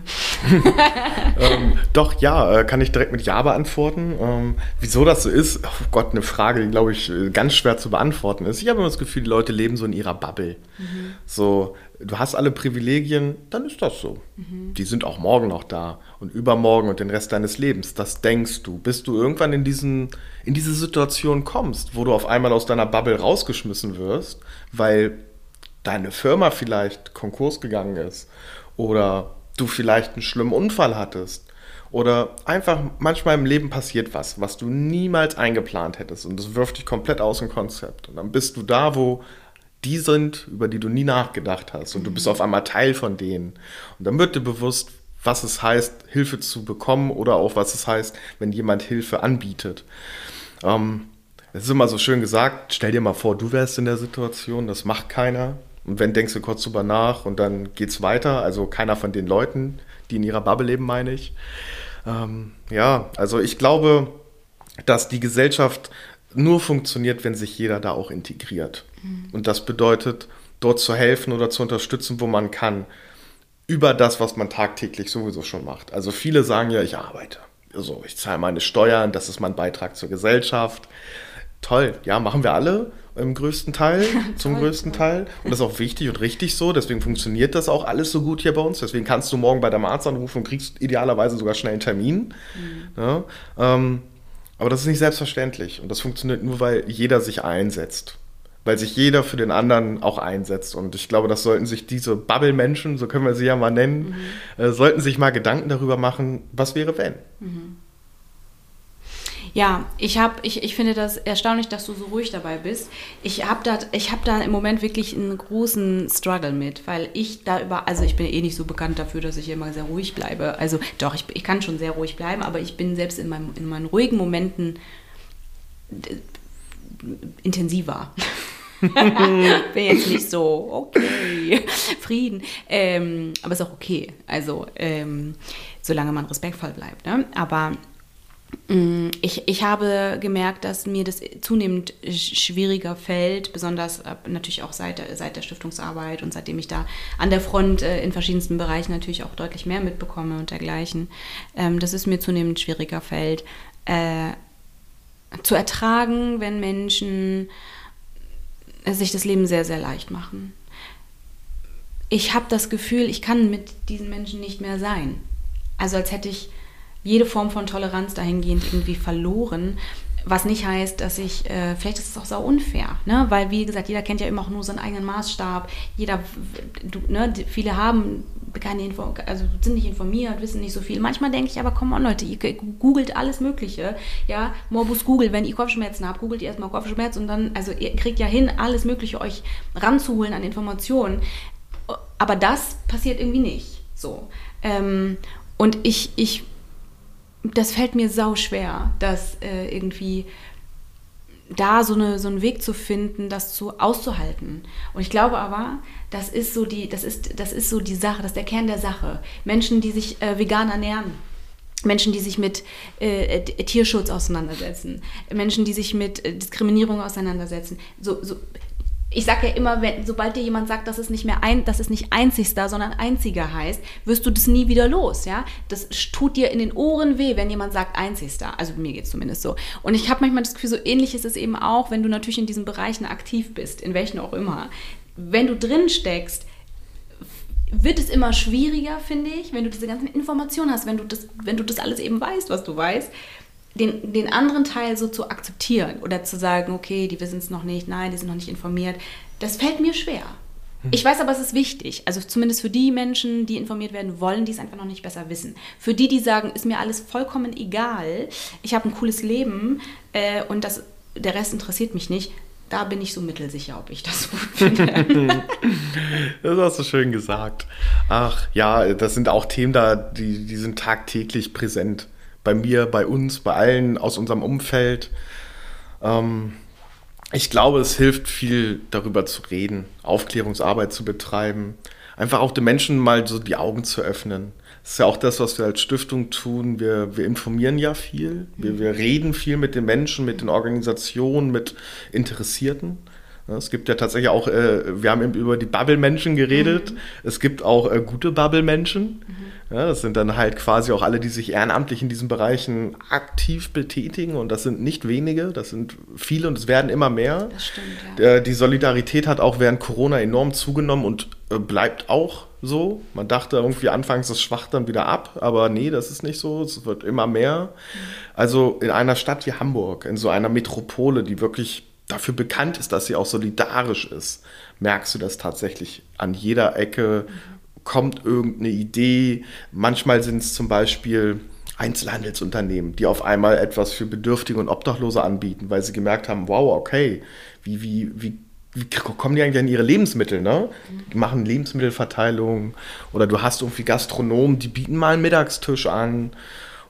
[laughs] ähm, doch, ja, äh, kann ich direkt mit Ja beantworten. Ähm, wieso das so ist, oh Gott, eine Frage, die, glaube ich, äh, ganz schwer zu beantworten ist. Ich habe immer das Gefühl, die Leute leben so in ihrer Bubble. Mhm. So, du hast alle Privilegien, dann ist das so. Mhm. Die sind auch morgen noch da und übermorgen und den Rest deines Lebens. Das denkst du, bis du irgendwann in, diesen, in diese Situation kommst, wo du auf einmal aus deiner Bubble rausgeschmissen wirst, weil deine Firma vielleicht Konkurs gegangen ist oder du vielleicht einen schlimmen Unfall hattest oder einfach manchmal im Leben passiert was, was du niemals eingeplant hättest und das wirft dich komplett aus dem Konzept. Und dann bist du da, wo die sind, über die du nie nachgedacht hast und du bist auf einmal Teil von denen. Und dann wird dir bewusst, was es heißt, Hilfe zu bekommen oder auch was es heißt, wenn jemand Hilfe anbietet. Ähm, es ist immer so schön gesagt, stell dir mal vor, du wärst in der Situation, das macht keiner. Und wenn denkst du kurz drüber nach und dann geht's weiter. Also keiner von den Leuten, die in ihrer Bubble leben, meine ich. Ähm, ja, also ich glaube, dass die Gesellschaft nur funktioniert, wenn sich jeder da auch integriert. Mhm. Und das bedeutet, dort zu helfen oder zu unterstützen, wo man kann, über das, was man tagtäglich sowieso schon macht. Also viele sagen ja, ich arbeite. Also ich zahle meine Steuern, das ist mein Beitrag zur Gesellschaft. Toll, ja, machen wir alle im größten Teil, [laughs] zum größten Teil. Und das ist auch wichtig und richtig so. Deswegen funktioniert das auch alles so gut hier bei uns. Deswegen kannst du morgen bei deinem Arzt anrufen und kriegst idealerweise sogar schnell einen Termin. Mhm. Ja, ähm, aber das ist nicht selbstverständlich. Und das funktioniert nur, weil jeder sich einsetzt. weil sich jeder für den anderen auch einsetzt. Und ich glaube, das sollten sich diese Bubble-Menschen, so können wir sie ja mal nennen, mhm. äh, sollten sich mal Gedanken darüber machen, was wäre wenn. Mhm. Ja, ich habe, ich, ich finde das erstaunlich, dass du so ruhig dabei bist. Ich habe da, habe da im Moment wirklich einen großen Struggle mit, weil ich da über, also ich bin eh nicht so bekannt dafür, dass ich immer sehr ruhig bleibe. Also doch, ich, ich kann schon sehr ruhig bleiben, aber ich bin selbst in, meinem, in meinen ruhigen Momenten intensiver. [laughs] bin jetzt nicht so, okay, Frieden. Ähm, aber ist auch okay. Also, ähm, solange man respektvoll bleibt. Ne? Aber ich, ich habe gemerkt, dass mir das zunehmend schwieriger fällt, besonders äh, natürlich auch seit, seit der Stiftungsarbeit und seitdem ich da an der Front äh, in verschiedensten Bereichen natürlich auch deutlich mehr mitbekomme und dergleichen, ähm, dass es mir zunehmend schwieriger fällt, äh, zu ertragen, wenn Menschen sich das Leben sehr, sehr leicht machen. Ich habe das Gefühl, ich kann mit diesen Menschen nicht mehr sein. Also als hätte ich jede Form von Toleranz dahingehend irgendwie verloren. Was nicht heißt, dass ich, äh, vielleicht ist es auch so unfair, ne? weil wie gesagt, jeder kennt ja immer auch nur seinen eigenen Maßstab. Jeder, du, ne? viele haben keine Info, also sind nicht informiert, wissen nicht so viel. Manchmal denke ich aber, komm on Leute, ihr googelt alles Mögliche. Ja, Morbus Google, wenn ihr Kopfschmerzen habt, googelt ihr erstmal Kopfschmerz und dann, also ihr kriegt ja hin, alles Mögliche euch ranzuholen an Informationen. Aber das passiert irgendwie nicht. So. Ähm, und ich, ich das fällt mir sau schwer, das äh, irgendwie da so, eine, so einen Weg zu finden, das zu auszuhalten. Und ich glaube aber, das ist so die, das ist, das ist so die Sache, das ist der Kern der Sache. Menschen, die sich äh, vegan ernähren. Menschen, die sich mit äh, Tierschutz auseinandersetzen, Menschen, die sich mit Diskriminierung auseinandersetzen. So, so, ich sage ja immer, wenn, sobald dir jemand sagt, dass es nicht mehr ein, dass es nicht einzigster, sondern einziger heißt, wirst du das nie wieder los, ja? Das tut dir in den Ohren weh, wenn jemand sagt einzigster. Also mir geht es zumindest so. Und ich habe manchmal das Gefühl, so ähnlich ist es eben auch, wenn du natürlich in diesen Bereichen aktiv bist, in welchen auch immer. Wenn du drin steckst, wird es immer schwieriger, finde ich, wenn du diese ganzen Informationen hast, wenn du das, wenn du das alles eben weißt, was du weißt den, den anderen Teil so zu akzeptieren oder zu sagen, okay, die wissen es noch nicht, nein, die sind noch nicht informiert, das fällt mir schwer. Hm. Ich weiß aber, es ist wichtig. Also zumindest für die Menschen, die informiert werden wollen, die es einfach noch nicht besser wissen. Für die, die sagen, ist mir alles vollkommen egal, ich habe ein cooles Leben äh, und das, der Rest interessiert mich nicht, da bin ich so mittelsicher, ob ich das gut [laughs] finde. das hast du schön gesagt. Ach ja, das sind auch Themen da, die, die sind tagtäglich präsent bei mir, bei uns, bei allen aus unserem Umfeld. Ähm, ich glaube, es hilft viel, darüber zu reden, Aufklärungsarbeit zu betreiben, einfach auch den Menschen mal so die Augen zu öffnen. Das ist ja auch das, was wir als Stiftung tun. Wir, wir informieren ja viel, wir, wir reden viel mit den Menschen, mit den Organisationen, mit Interessierten. Es gibt ja tatsächlich auch, äh, wir haben eben über die Bubble-Menschen geredet. Mhm. Es gibt auch äh, gute Bubble-Menschen. Mhm. Ja, das sind dann halt quasi auch alle, die sich ehrenamtlich in diesen Bereichen aktiv betätigen. Und das sind nicht wenige, das sind viele und es werden immer mehr. Das stimmt, ja. Die Solidarität hat auch während Corona enorm zugenommen und äh, bleibt auch so. Man dachte irgendwie anfangs, es schwacht dann wieder ab, aber nee, das ist nicht so. Es wird immer mehr. Mhm. Also in einer Stadt wie Hamburg, in so einer Metropole, die wirklich dafür bekannt ist, dass sie auch solidarisch ist, merkst du das tatsächlich an jeder Ecke. Kommt irgendeine Idee. Manchmal sind es zum Beispiel Einzelhandelsunternehmen, die auf einmal etwas für Bedürftige und Obdachlose anbieten, weil sie gemerkt haben, wow, okay, wie, wie, wie, wie kommen die eigentlich an ihre Lebensmittel, ne? Die machen Lebensmittelverteilung oder du hast irgendwie Gastronomen, die bieten mal einen Mittagstisch an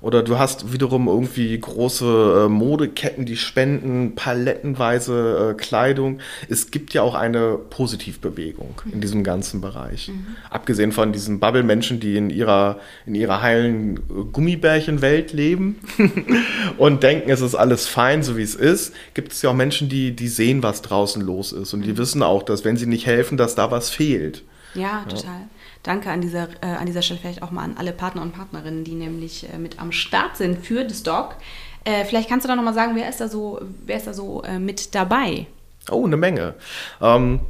oder du hast wiederum irgendwie große äh, Modeketten, die spenden palettenweise äh, Kleidung. Es gibt ja auch eine Positivbewegung mhm. in diesem ganzen Bereich. Mhm. Abgesehen von diesen Bubble-Menschen, die in ihrer, in ihrer heilen äh, Gummibärchenwelt leben [laughs] und denken, es ist alles fein, so wie es ist, gibt es ja auch Menschen, die, die sehen, was draußen los ist. Und die mhm. wissen auch, dass wenn sie nicht helfen, dass da was fehlt. Ja, total. Ja danke an dieser, äh, an dieser Stelle vielleicht auch mal an alle Partner und Partnerinnen, die nämlich äh, mit am Start sind für das Doc. Äh, vielleicht kannst du da nochmal sagen, wer ist da so, wer ist da so äh, mit dabei? Oh, eine Menge. Ähm,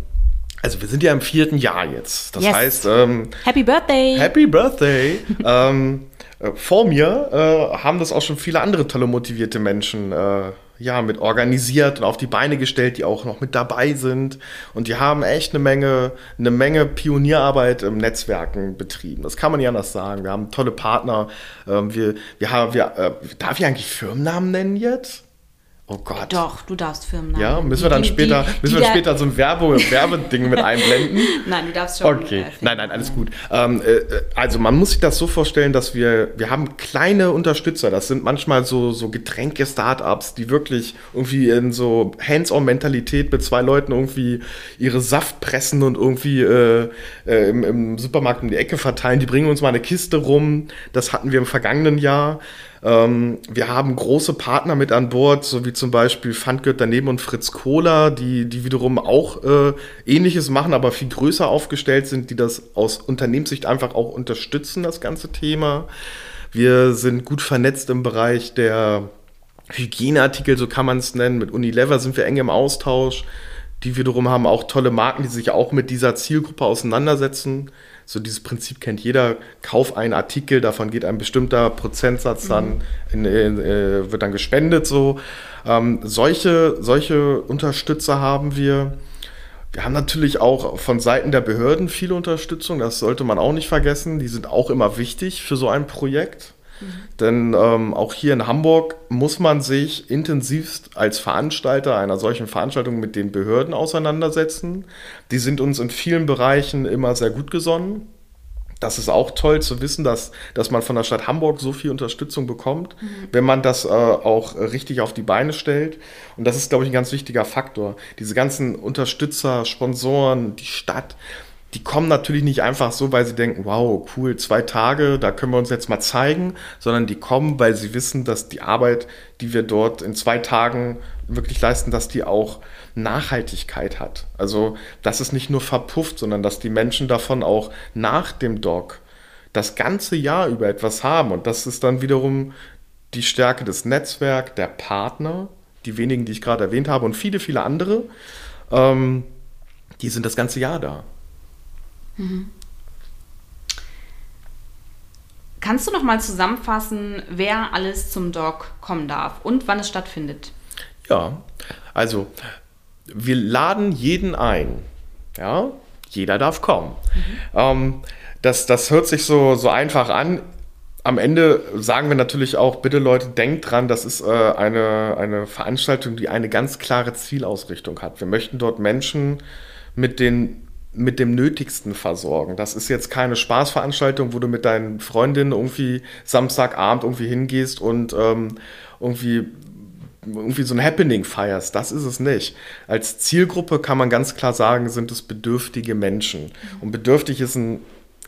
also wir sind ja im vierten Jahr jetzt. Das yes. heißt, ähm, Happy Birthday! Happy Birthday! [laughs] ähm, äh, vor mir äh, haben das auch schon viele andere tolle motivierte Menschen ja, mit organisiert und auf die Beine gestellt, die auch noch mit dabei sind. Und die haben echt eine Menge, eine Menge Pionierarbeit im Netzwerken betrieben. Das kann man ja anders sagen. Wir haben tolle Partner. Ähm, wir, wir haben, wir, äh, darf ich eigentlich Firmennamen nennen jetzt? Oh Gott. Doch, du darfst Firmennamen. Ja, müssen wir dann die, später, die, müssen wir später so ein Werbe, Werbeding mit einblenden? [laughs] Nein, du darfst schon. Okay, äh, nein, nein, alles gut. Ähm, äh, also man muss sich das so vorstellen, dass wir, wir haben kleine Unterstützer. Das sind manchmal so, so Getränke-Startups, die wirklich irgendwie in so Hands-on-Mentalität mit zwei Leuten irgendwie ihre Saft pressen und irgendwie äh, äh, im, im Supermarkt um die Ecke verteilen. Die bringen uns mal eine Kiste rum. Das hatten wir im vergangenen Jahr. Ähm, wir haben große Partner mit an Bord, so wie zum Beispiel Pfandgött daneben und Fritz Kohler, die, die wiederum auch äh, Ähnliches machen, aber viel größer aufgestellt sind, die das aus Unternehmenssicht einfach auch unterstützen, das ganze Thema. Wir sind gut vernetzt im Bereich der Hygieneartikel, so kann man es nennen. Mit Unilever sind wir eng im Austausch. Die wiederum haben auch tolle Marken, die sich auch mit dieser Zielgruppe auseinandersetzen so dieses Prinzip kennt jeder, kauf einen Artikel, davon geht ein bestimmter Prozentsatz dann, in, in, äh, wird dann gespendet so. Ähm, solche, solche Unterstützer haben wir. Wir haben natürlich auch von Seiten der Behörden viele Unterstützung, das sollte man auch nicht vergessen. Die sind auch immer wichtig für so ein Projekt. Denn ähm, auch hier in Hamburg muss man sich intensivst als Veranstalter einer solchen Veranstaltung mit den Behörden auseinandersetzen. Die sind uns in vielen Bereichen immer sehr gut gesonnen. Das ist auch toll zu wissen, dass, dass man von der Stadt Hamburg so viel Unterstützung bekommt, mhm. wenn man das äh, auch richtig auf die Beine stellt. Und das ist, glaube ich, ein ganz wichtiger Faktor. Diese ganzen Unterstützer, Sponsoren, die Stadt, die kommen natürlich nicht einfach so, weil sie denken, wow, cool, zwei Tage, da können wir uns jetzt mal zeigen, sondern die kommen, weil sie wissen, dass die Arbeit, die wir dort in zwei Tagen wirklich leisten, dass die auch Nachhaltigkeit hat. Also, dass es nicht nur verpufft, sondern dass die Menschen davon auch nach dem Doc das ganze Jahr über etwas haben. Und das ist dann wiederum die Stärke des Netzwerks, der Partner, die wenigen, die ich gerade erwähnt habe und viele, viele andere, ähm, die sind das ganze Jahr da. Mhm. Kannst du noch mal zusammenfassen, wer alles zum Dog kommen darf und wann es stattfindet? Ja, also wir laden jeden ein. Ja, jeder darf kommen. Mhm. Ähm, das, das hört sich so, so einfach an. Am Ende sagen wir natürlich auch, bitte Leute, denkt dran, das ist äh, eine, eine Veranstaltung, die eine ganz klare Zielausrichtung hat. Wir möchten dort Menschen mit den mit dem Nötigsten versorgen. Das ist jetzt keine Spaßveranstaltung, wo du mit deinen Freundinnen irgendwie Samstagabend irgendwie hingehst und ähm, irgendwie irgendwie so ein Happening feierst. Das ist es nicht. Als Zielgruppe kann man ganz klar sagen, sind es bedürftige Menschen. Und bedürftig ist ein,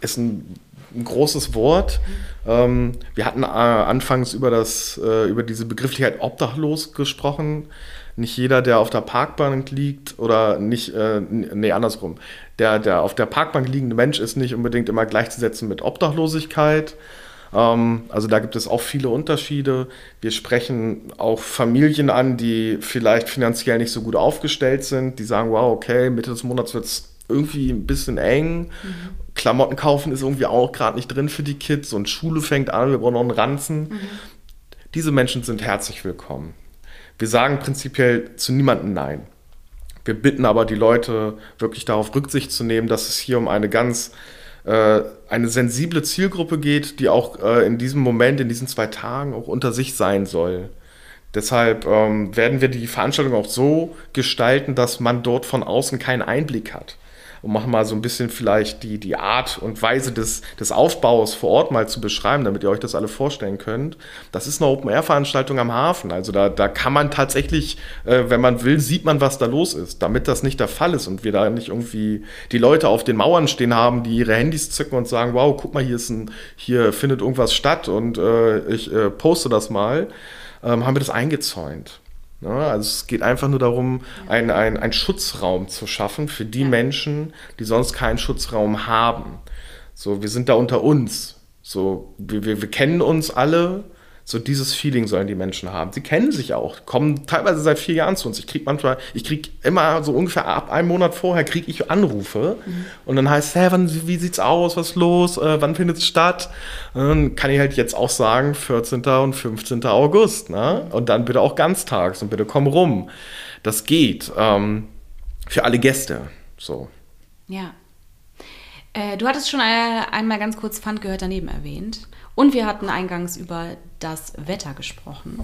ist ein, ein großes Wort. Ähm, wir hatten äh, anfangs über, das, äh, über diese Begrifflichkeit obdachlos gesprochen nicht jeder, der auf der Parkbank liegt oder nicht, äh, nee, andersrum. Der, der auf der Parkbank liegende Mensch ist nicht unbedingt immer gleichzusetzen mit Obdachlosigkeit. Ähm, also da gibt es auch viele Unterschiede. Wir sprechen auch Familien an, die vielleicht finanziell nicht so gut aufgestellt sind, die sagen, wow, okay, Mitte des Monats wird es irgendwie ein bisschen eng. Mhm. Klamotten kaufen ist irgendwie auch gerade nicht drin für die Kids und Schule fängt an, wir brauchen noch einen Ranzen. Mhm. Diese Menschen sind herzlich willkommen. Wir sagen prinzipiell zu niemandem Nein. Wir bitten aber die Leute wirklich darauf Rücksicht zu nehmen, dass es hier um eine ganz äh, eine sensible Zielgruppe geht, die auch äh, in diesem Moment, in diesen zwei Tagen auch unter sich sein soll. Deshalb ähm, werden wir die Veranstaltung auch so gestalten, dass man dort von außen keinen Einblick hat und machen mal so ein bisschen vielleicht die, die Art und Weise des, des Aufbaus vor Ort mal zu beschreiben, damit ihr euch das alle vorstellen könnt. Das ist eine Open-Air-Veranstaltung am Hafen. Also da, da kann man tatsächlich, äh, wenn man will, sieht man, was da los ist. Damit das nicht der Fall ist und wir da nicht irgendwie die Leute auf den Mauern stehen haben, die ihre Handys zücken und sagen, wow, guck mal, hier ist ein, hier findet irgendwas statt und äh, ich äh, poste das mal, ähm, haben wir das eingezäunt. Ne? also es geht einfach nur darum, einen ein Schutzraum zu schaffen für die. Menschen, die sonst keinen Schutzraum haben. So, wir sind da unter uns. So, wir, wir, wir kennen uns alle. So dieses Feeling sollen die Menschen haben. Sie kennen sich auch, kommen teilweise seit vier Jahren zu uns. Ich kriege manchmal, ich kriege immer so ungefähr ab einem Monat vorher kriege ich Anrufe mhm. und dann heißt, hä, wann, wie sieht's aus, was ist los, äh, wann findet es statt? Dann kann ich halt jetzt auch sagen, 14. und 15. August, ne? Und dann bitte auch ganztags und bitte komm rum. Das geht ähm, für alle Gäste. So. Ja. Äh, du hattest schon einmal ganz kurz Pfand gehört daneben erwähnt. Und wir hatten eingangs über das Wetter gesprochen.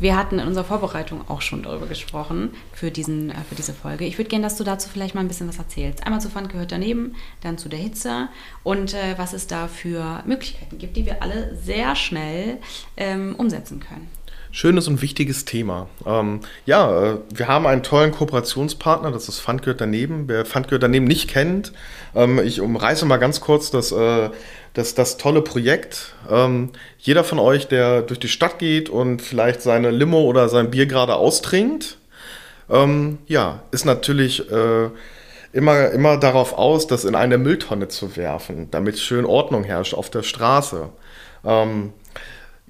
Wir hatten in unserer Vorbereitung auch schon darüber gesprochen für, diesen, äh, für diese Folge. Ich würde gerne, dass du dazu vielleicht mal ein bisschen was erzählst. Einmal zu Pfand gehört daneben, dann zu der Hitze und äh, was es da für Möglichkeiten gibt, die wir alle sehr schnell ähm, umsetzen können schönes und wichtiges Thema. Ähm, ja, äh, wir haben einen tollen Kooperationspartner, das ist Fundgehört daneben. Wer Fundgehört daneben nicht kennt, ähm, ich umreiße mal ganz kurz das, äh, das, das tolle Projekt. Ähm, jeder von euch, der durch die Stadt geht und vielleicht seine Limo oder sein Bier gerade austrinkt, ähm, ja, ist natürlich äh, immer, immer darauf aus, das in eine Mülltonne zu werfen, damit schön Ordnung herrscht auf der Straße. Ähm,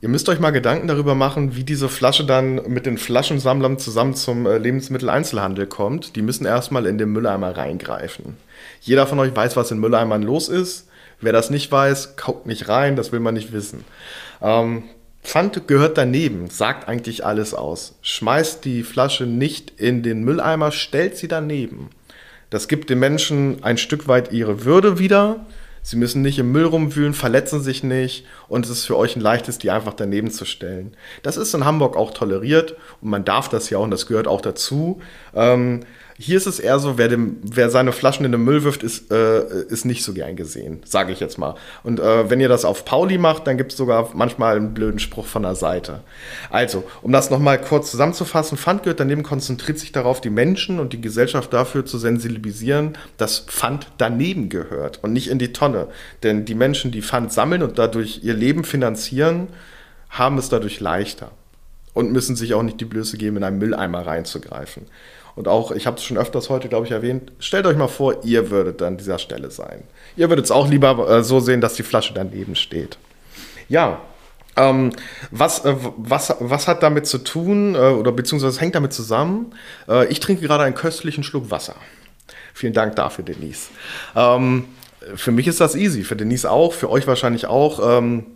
Ihr müsst euch mal Gedanken darüber machen, wie diese Flasche dann mit den Flaschensammlern zusammen zum äh, Lebensmitteleinzelhandel kommt. Die müssen erstmal in den Mülleimer reingreifen. Jeder von euch weiß, was in Mülleimern los ist. Wer das nicht weiß, guckt nicht rein, das will man nicht wissen. Ähm, Pfand gehört daneben, sagt eigentlich alles aus. Schmeißt die Flasche nicht in den Mülleimer, stellt sie daneben. Das gibt den Menschen ein Stück weit ihre Würde wieder Sie müssen nicht im Müll rumwühlen, verletzen sich nicht und es ist für euch ein leichtes, die einfach daneben zu stellen. Das ist in Hamburg auch toleriert und man darf das ja auch und das gehört auch dazu. Ähm, hier ist es eher so, wer, dem, wer seine Flaschen in den Müll wirft, ist, äh, ist nicht so gern gesehen, sage ich jetzt mal. Und äh, wenn ihr das auf Pauli macht, dann gibt es sogar manchmal einen blöden Spruch von der Seite. Also, um das nochmal kurz zusammenzufassen, Pfand daneben konzentriert sich darauf, die Menschen und die Gesellschaft dafür zu sensibilisieren, dass Pfand daneben gehört und nicht in die Tonne. Denn die Menschen, die Pfand sammeln und dadurch ihr Leben finanzieren, haben es dadurch leichter und müssen sich auch nicht die Blöße geben, in einen Mülleimer reinzugreifen. Und auch, ich habe es schon öfters heute, glaube ich, erwähnt, stellt euch mal vor, ihr würdet an dieser Stelle sein. Ihr würdet es auch lieber äh, so sehen, dass die Flasche daneben steht. Ja, ähm, was, äh, was, was hat damit zu tun, äh, oder beziehungsweise hängt damit zusammen? Äh, ich trinke gerade einen köstlichen Schluck Wasser. Vielen Dank dafür, Denise. Ähm, für mich ist das easy, für Denise auch, für euch wahrscheinlich auch. Ähm,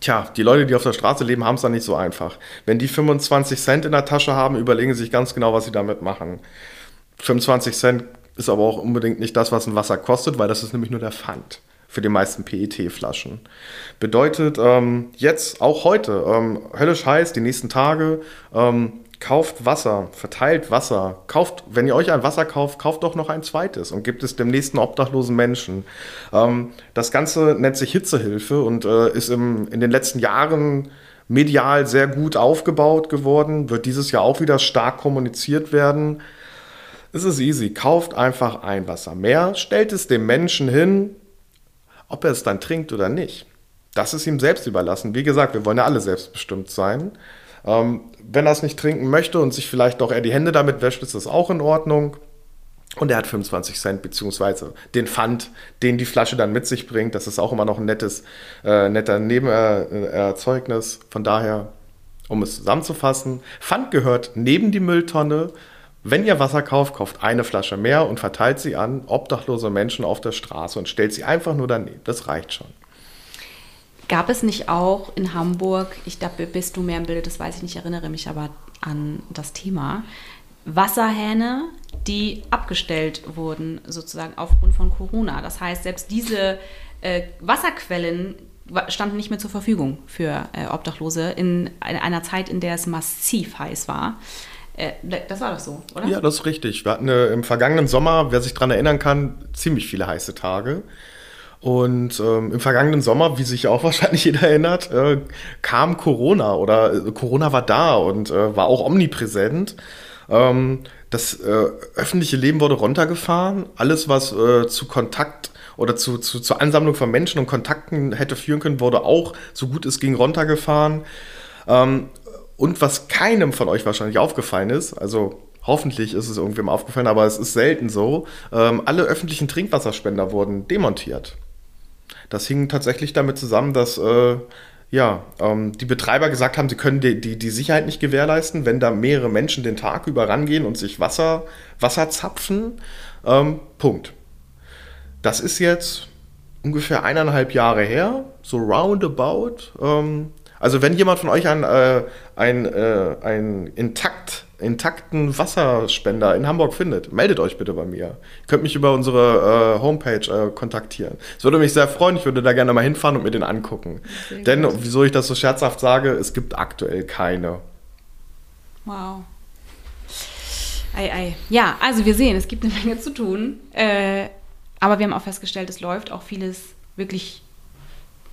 Tja, die Leute, die auf der Straße leben, haben es dann nicht so einfach. Wenn die 25 Cent in der Tasche haben, überlegen sie sich ganz genau, was sie damit machen. 25 Cent ist aber auch unbedingt nicht das, was ein Wasser kostet, weil das ist nämlich nur der Pfand für die meisten PET-Flaschen. Bedeutet ähm, jetzt, auch heute, ähm, höllisch heiß, die nächsten Tage, ähm, kauft Wasser, verteilt Wasser, kauft, wenn ihr euch ein Wasser kauft, kauft doch noch ein zweites und gibt es dem nächsten obdachlosen Menschen. Ähm, das Ganze nennt sich Hitzehilfe und äh, ist im, in den letzten Jahren medial sehr gut aufgebaut geworden, wird dieses Jahr auch wieder stark kommuniziert werden. Es ist easy, kauft einfach ein Wasser mehr, stellt es dem Menschen hin, ob er es dann trinkt oder nicht. Das ist ihm selbst überlassen. Wie gesagt, wir wollen ja alle selbstbestimmt sein. Ähm, wenn er es nicht trinken möchte und sich vielleicht doch eher die Hände damit wäscht, ist das auch in Ordnung. Und er hat 25 Cent, beziehungsweise den Pfand, den die Flasche dann mit sich bringt. Das ist auch immer noch ein nettes, äh, netter Nebenerzeugnis. Von daher, um es zusammenzufassen, Pfand gehört neben die Mülltonne. Wenn ihr Wasser kauft, kauft eine Flasche mehr und verteilt sie an obdachlose Menschen auf der Straße und stellt sie einfach nur daneben. Das reicht schon. Gab es nicht auch in Hamburg, ich glaube, bist du mehr im Bild, das weiß ich nicht, erinnere mich aber an das Thema, Wasserhähne, die abgestellt wurden, sozusagen aufgrund von Corona. Das heißt, selbst diese äh, Wasserquellen standen nicht mehr zur Verfügung für äh, Obdachlose in einer Zeit, in der es massiv heiß war. Äh, das war doch so, oder? Ja, das ist richtig. Wir hatten äh, im vergangenen Sommer, wer sich daran erinnern kann, ziemlich viele heiße Tage. Und ähm, im vergangenen Sommer, wie sich auch [laughs] wahrscheinlich jeder erinnert, äh, kam Corona oder äh, Corona war da und äh, war auch omnipräsent. Ähm, das äh, öffentliche Leben wurde runtergefahren. Alles, was äh, zu Kontakt oder zu, zu, zur Ansammlung von Menschen und Kontakten hätte führen können, wurde auch so gut es ging runtergefahren. Ähm, und was keinem von euch wahrscheinlich aufgefallen ist, also hoffentlich ist es irgendwem aufgefallen, aber es ist selten so, ähm, alle öffentlichen Trinkwasserspender wurden demontiert. Das hing tatsächlich damit zusammen, dass äh, ja, ähm, die Betreiber gesagt haben, sie können die, die, die Sicherheit nicht gewährleisten, wenn da mehrere Menschen den Tag über rangehen und sich Wasser, Wasser zapfen. Ähm, Punkt. Das ist jetzt ungefähr eineinhalb Jahre her, so roundabout. Ähm, also wenn jemand von euch ein, äh, ein, äh, ein intakt intakten Wasserspender in Hamburg findet, meldet euch bitte bei mir. Ihr könnt mich über unsere äh, Homepage äh, kontaktieren. Es würde mich sehr freuen, ich würde da gerne mal hinfahren und mir den angucken. Sehr Denn, gut. wieso ich das so scherzhaft sage, es gibt aktuell keine. Wow. Ei, ei. Ja, also wir sehen, es gibt eine Menge zu tun. Äh, aber wir haben auch festgestellt, es läuft auch vieles wirklich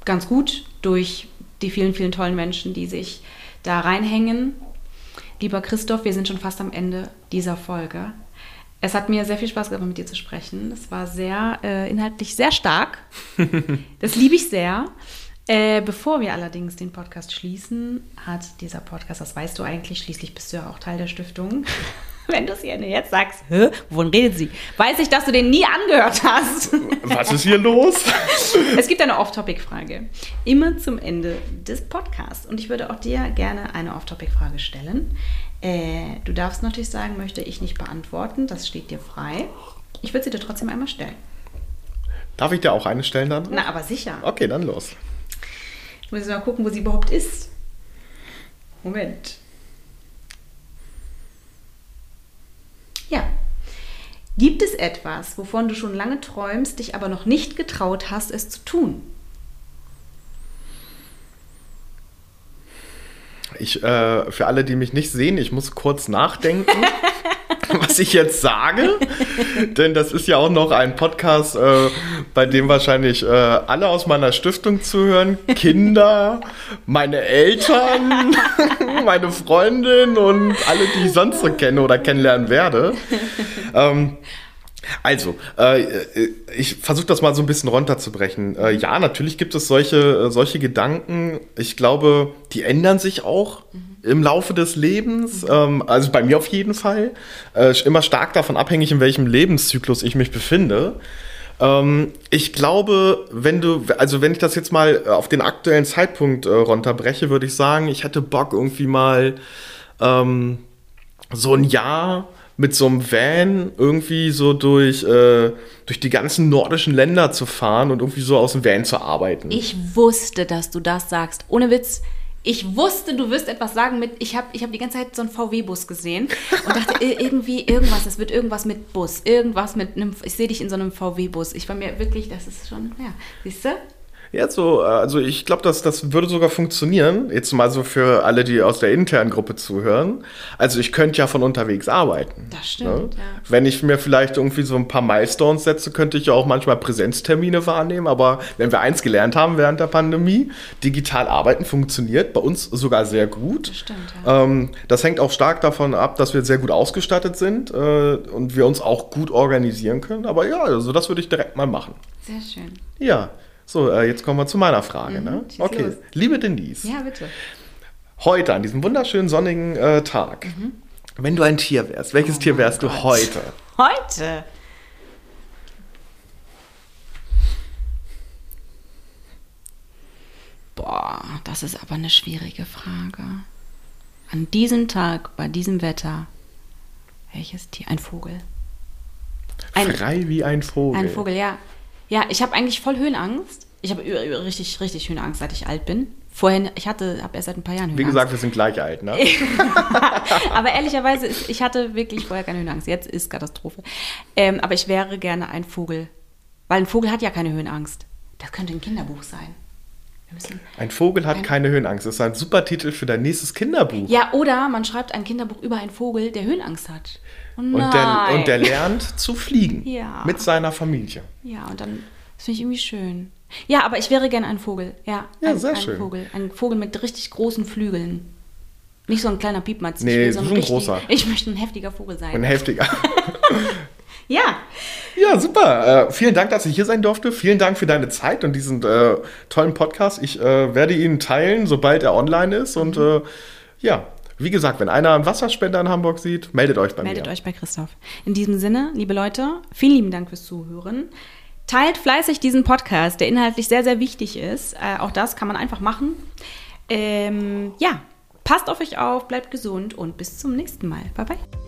ganz gut durch die vielen, vielen tollen Menschen, die sich da reinhängen Lieber Christoph, wir sind schon fast am Ende dieser Folge. Es hat mir sehr viel Spaß gemacht, mit dir zu sprechen. Es war sehr äh, inhaltlich sehr stark. [laughs] das liebe ich sehr. Äh, bevor wir allerdings den Podcast schließen, hat dieser Podcast, das weißt du eigentlich, schließlich bist du ja auch Teil der Stiftung, [laughs] wenn du es ihr jetzt sagst, Hä, wovon redet sie? Weiß ich, dass du den nie angehört hast. [laughs] Was ist hier los? es gibt eine Off-Topic-Frage. Immer zum Ende des Podcasts. Und ich würde auch dir gerne eine Off-Topic-Frage stellen. Äh, du darfst natürlich sagen, möchte ich nicht beantworten. Das steht dir frei. Ich würde sie dir trotzdem einmal stellen. Darf ich dir auch eine stellen dann? Na, aber sicher. Okay, dann los. Ich muss mal gucken, wo sie überhaupt ist. Moment. Ja. Gibt es etwas, wovon du schon lange träumst, dich aber noch nicht getraut hast, es zu tun? Ich, äh, für alle, die mich nicht sehen, ich muss kurz nachdenken. [laughs] [laughs] was ich jetzt sage, denn das ist ja auch noch ein Podcast, äh, bei dem wahrscheinlich äh, alle aus meiner Stiftung zuhören, Kinder, meine Eltern, [laughs] meine Freundin und alle, die ich sonst so kenne oder kennenlernen werde. Ähm, also, äh, ich versuche das mal so ein bisschen runterzubrechen. Äh, ja, natürlich gibt es solche, äh, solche Gedanken. Ich glaube, die ändern sich auch. Mhm im Laufe des Lebens. Ähm, also bei mir auf jeden Fall. Äh, immer stark davon abhängig, in welchem Lebenszyklus ich mich befinde. Ähm, ich glaube, wenn du, also wenn ich das jetzt mal auf den aktuellen Zeitpunkt äh, runterbreche, würde ich sagen, ich hätte Bock irgendwie mal ähm, so ein Jahr mit so einem Van irgendwie so durch, äh, durch die ganzen nordischen Länder zu fahren und irgendwie so aus dem Van zu arbeiten. Ich wusste, dass du das sagst. Ohne Witz ich wusste, du wirst etwas sagen mit, ich habe ich hab die ganze Zeit so einen VW-Bus gesehen und dachte, [laughs] irgendwie, irgendwas, es wird irgendwas mit Bus, irgendwas mit einem, ich sehe dich in so einem VW-Bus. Ich war mir wirklich, das ist schon, ja, siehst du? Ja, so, äh, also ich glaube, das, das würde sogar funktionieren. Jetzt mal so für alle, die aus der internen Gruppe zuhören. Also ich könnte ja von unterwegs arbeiten. Das stimmt, ne? ja. Wenn ich mir vielleicht irgendwie so ein paar Milestones setze, könnte ich ja auch manchmal Präsenztermine wahrnehmen. Aber wenn wir eins gelernt haben während der Pandemie, digital arbeiten funktioniert bei uns sogar sehr gut. Das stimmt, ja. Ähm, das hängt auch stark davon ab, dass wir sehr gut ausgestattet sind äh, und wir uns auch gut organisieren können. Aber ja, also das würde ich direkt mal machen. Sehr schön. Ja. So, äh, jetzt kommen wir zu meiner Frage. Mhm, ne? Okay, los. liebe Denise. Ja, bitte. Heute, an diesem wunderschönen sonnigen äh, Tag, mhm. wenn du ein Tier wärst, welches oh Tier wärst du heute? Heute? Boah, das ist aber eine schwierige Frage. An diesem Tag, bei diesem Wetter, welches Tier? Ein Vogel. Ein, Frei wie ein Vogel. Ein Vogel, ja. Ja, ich habe eigentlich voll Höhenangst. Ich habe richtig, richtig Höhenangst, seit ich alt bin. Vorher, ich hatte, habe erst seit ein paar Jahren Höhenangst. Wie gesagt, wir sind gleich alt, ne? [laughs] aber ehrlicherweise, ich hatte wirklich vorher keine Höhenangst. Jetzt ist Katastrophe. Ähm, aber ich wäre gerne ein Vogel. Weil ein Vogel hat ja keine Höhenangst. Das könnte ein Kinderbuch sein. Ein Vogel hat ein keine Höhenangst. Das ist ein super Titel für dein nächstes Kinderbuch. Ja, oder man schreibt ein Kinderbuch über einen Vogel, der Höhenangst hat. Oh und, der, und der lernt [laughs] zu fliegen. Ja. Mit seiner Familie. Ja, und dann, das finde ich irgendwie schön. Ja, aber ich wäre gerne ein Vogel. Ja, ja ein, sehr ein schön. Vogel. Ein Vogel mit richtig großen Flügeln. Nicht so ein kleiner Piepmatz. Nee, so ein, richtig, großer. Ich möchte ein heftiger Vogel sein. Ein heftiger. [laughs] [laughs] ja. Ja, super. Äh, vielen Dank, dass ich hier sein durfte. Vielen Dank für deine Zeit und diesen äh, tollen Podcast. Ich äh, werde ihn teilen, sobald er online ist. Mhm. Und äh, ja, wie gesagt, wenn einer einen Wasserspender in Hamburg sieht, meldet euch bei meldet mir. Meldet euch bei Christoph. In diesem Sinne, liebe Leute, vielen lieben Dank fürs Zuhören. Teilt fleißig diesen Podcast, der inhaltlich sehr, sehr wichtig ist. Äh, auch das kann man einfach machen. Ähm, ja, passt auf euch auf, bleibt gesund und bis zum nächsten Mal. Bye, bye.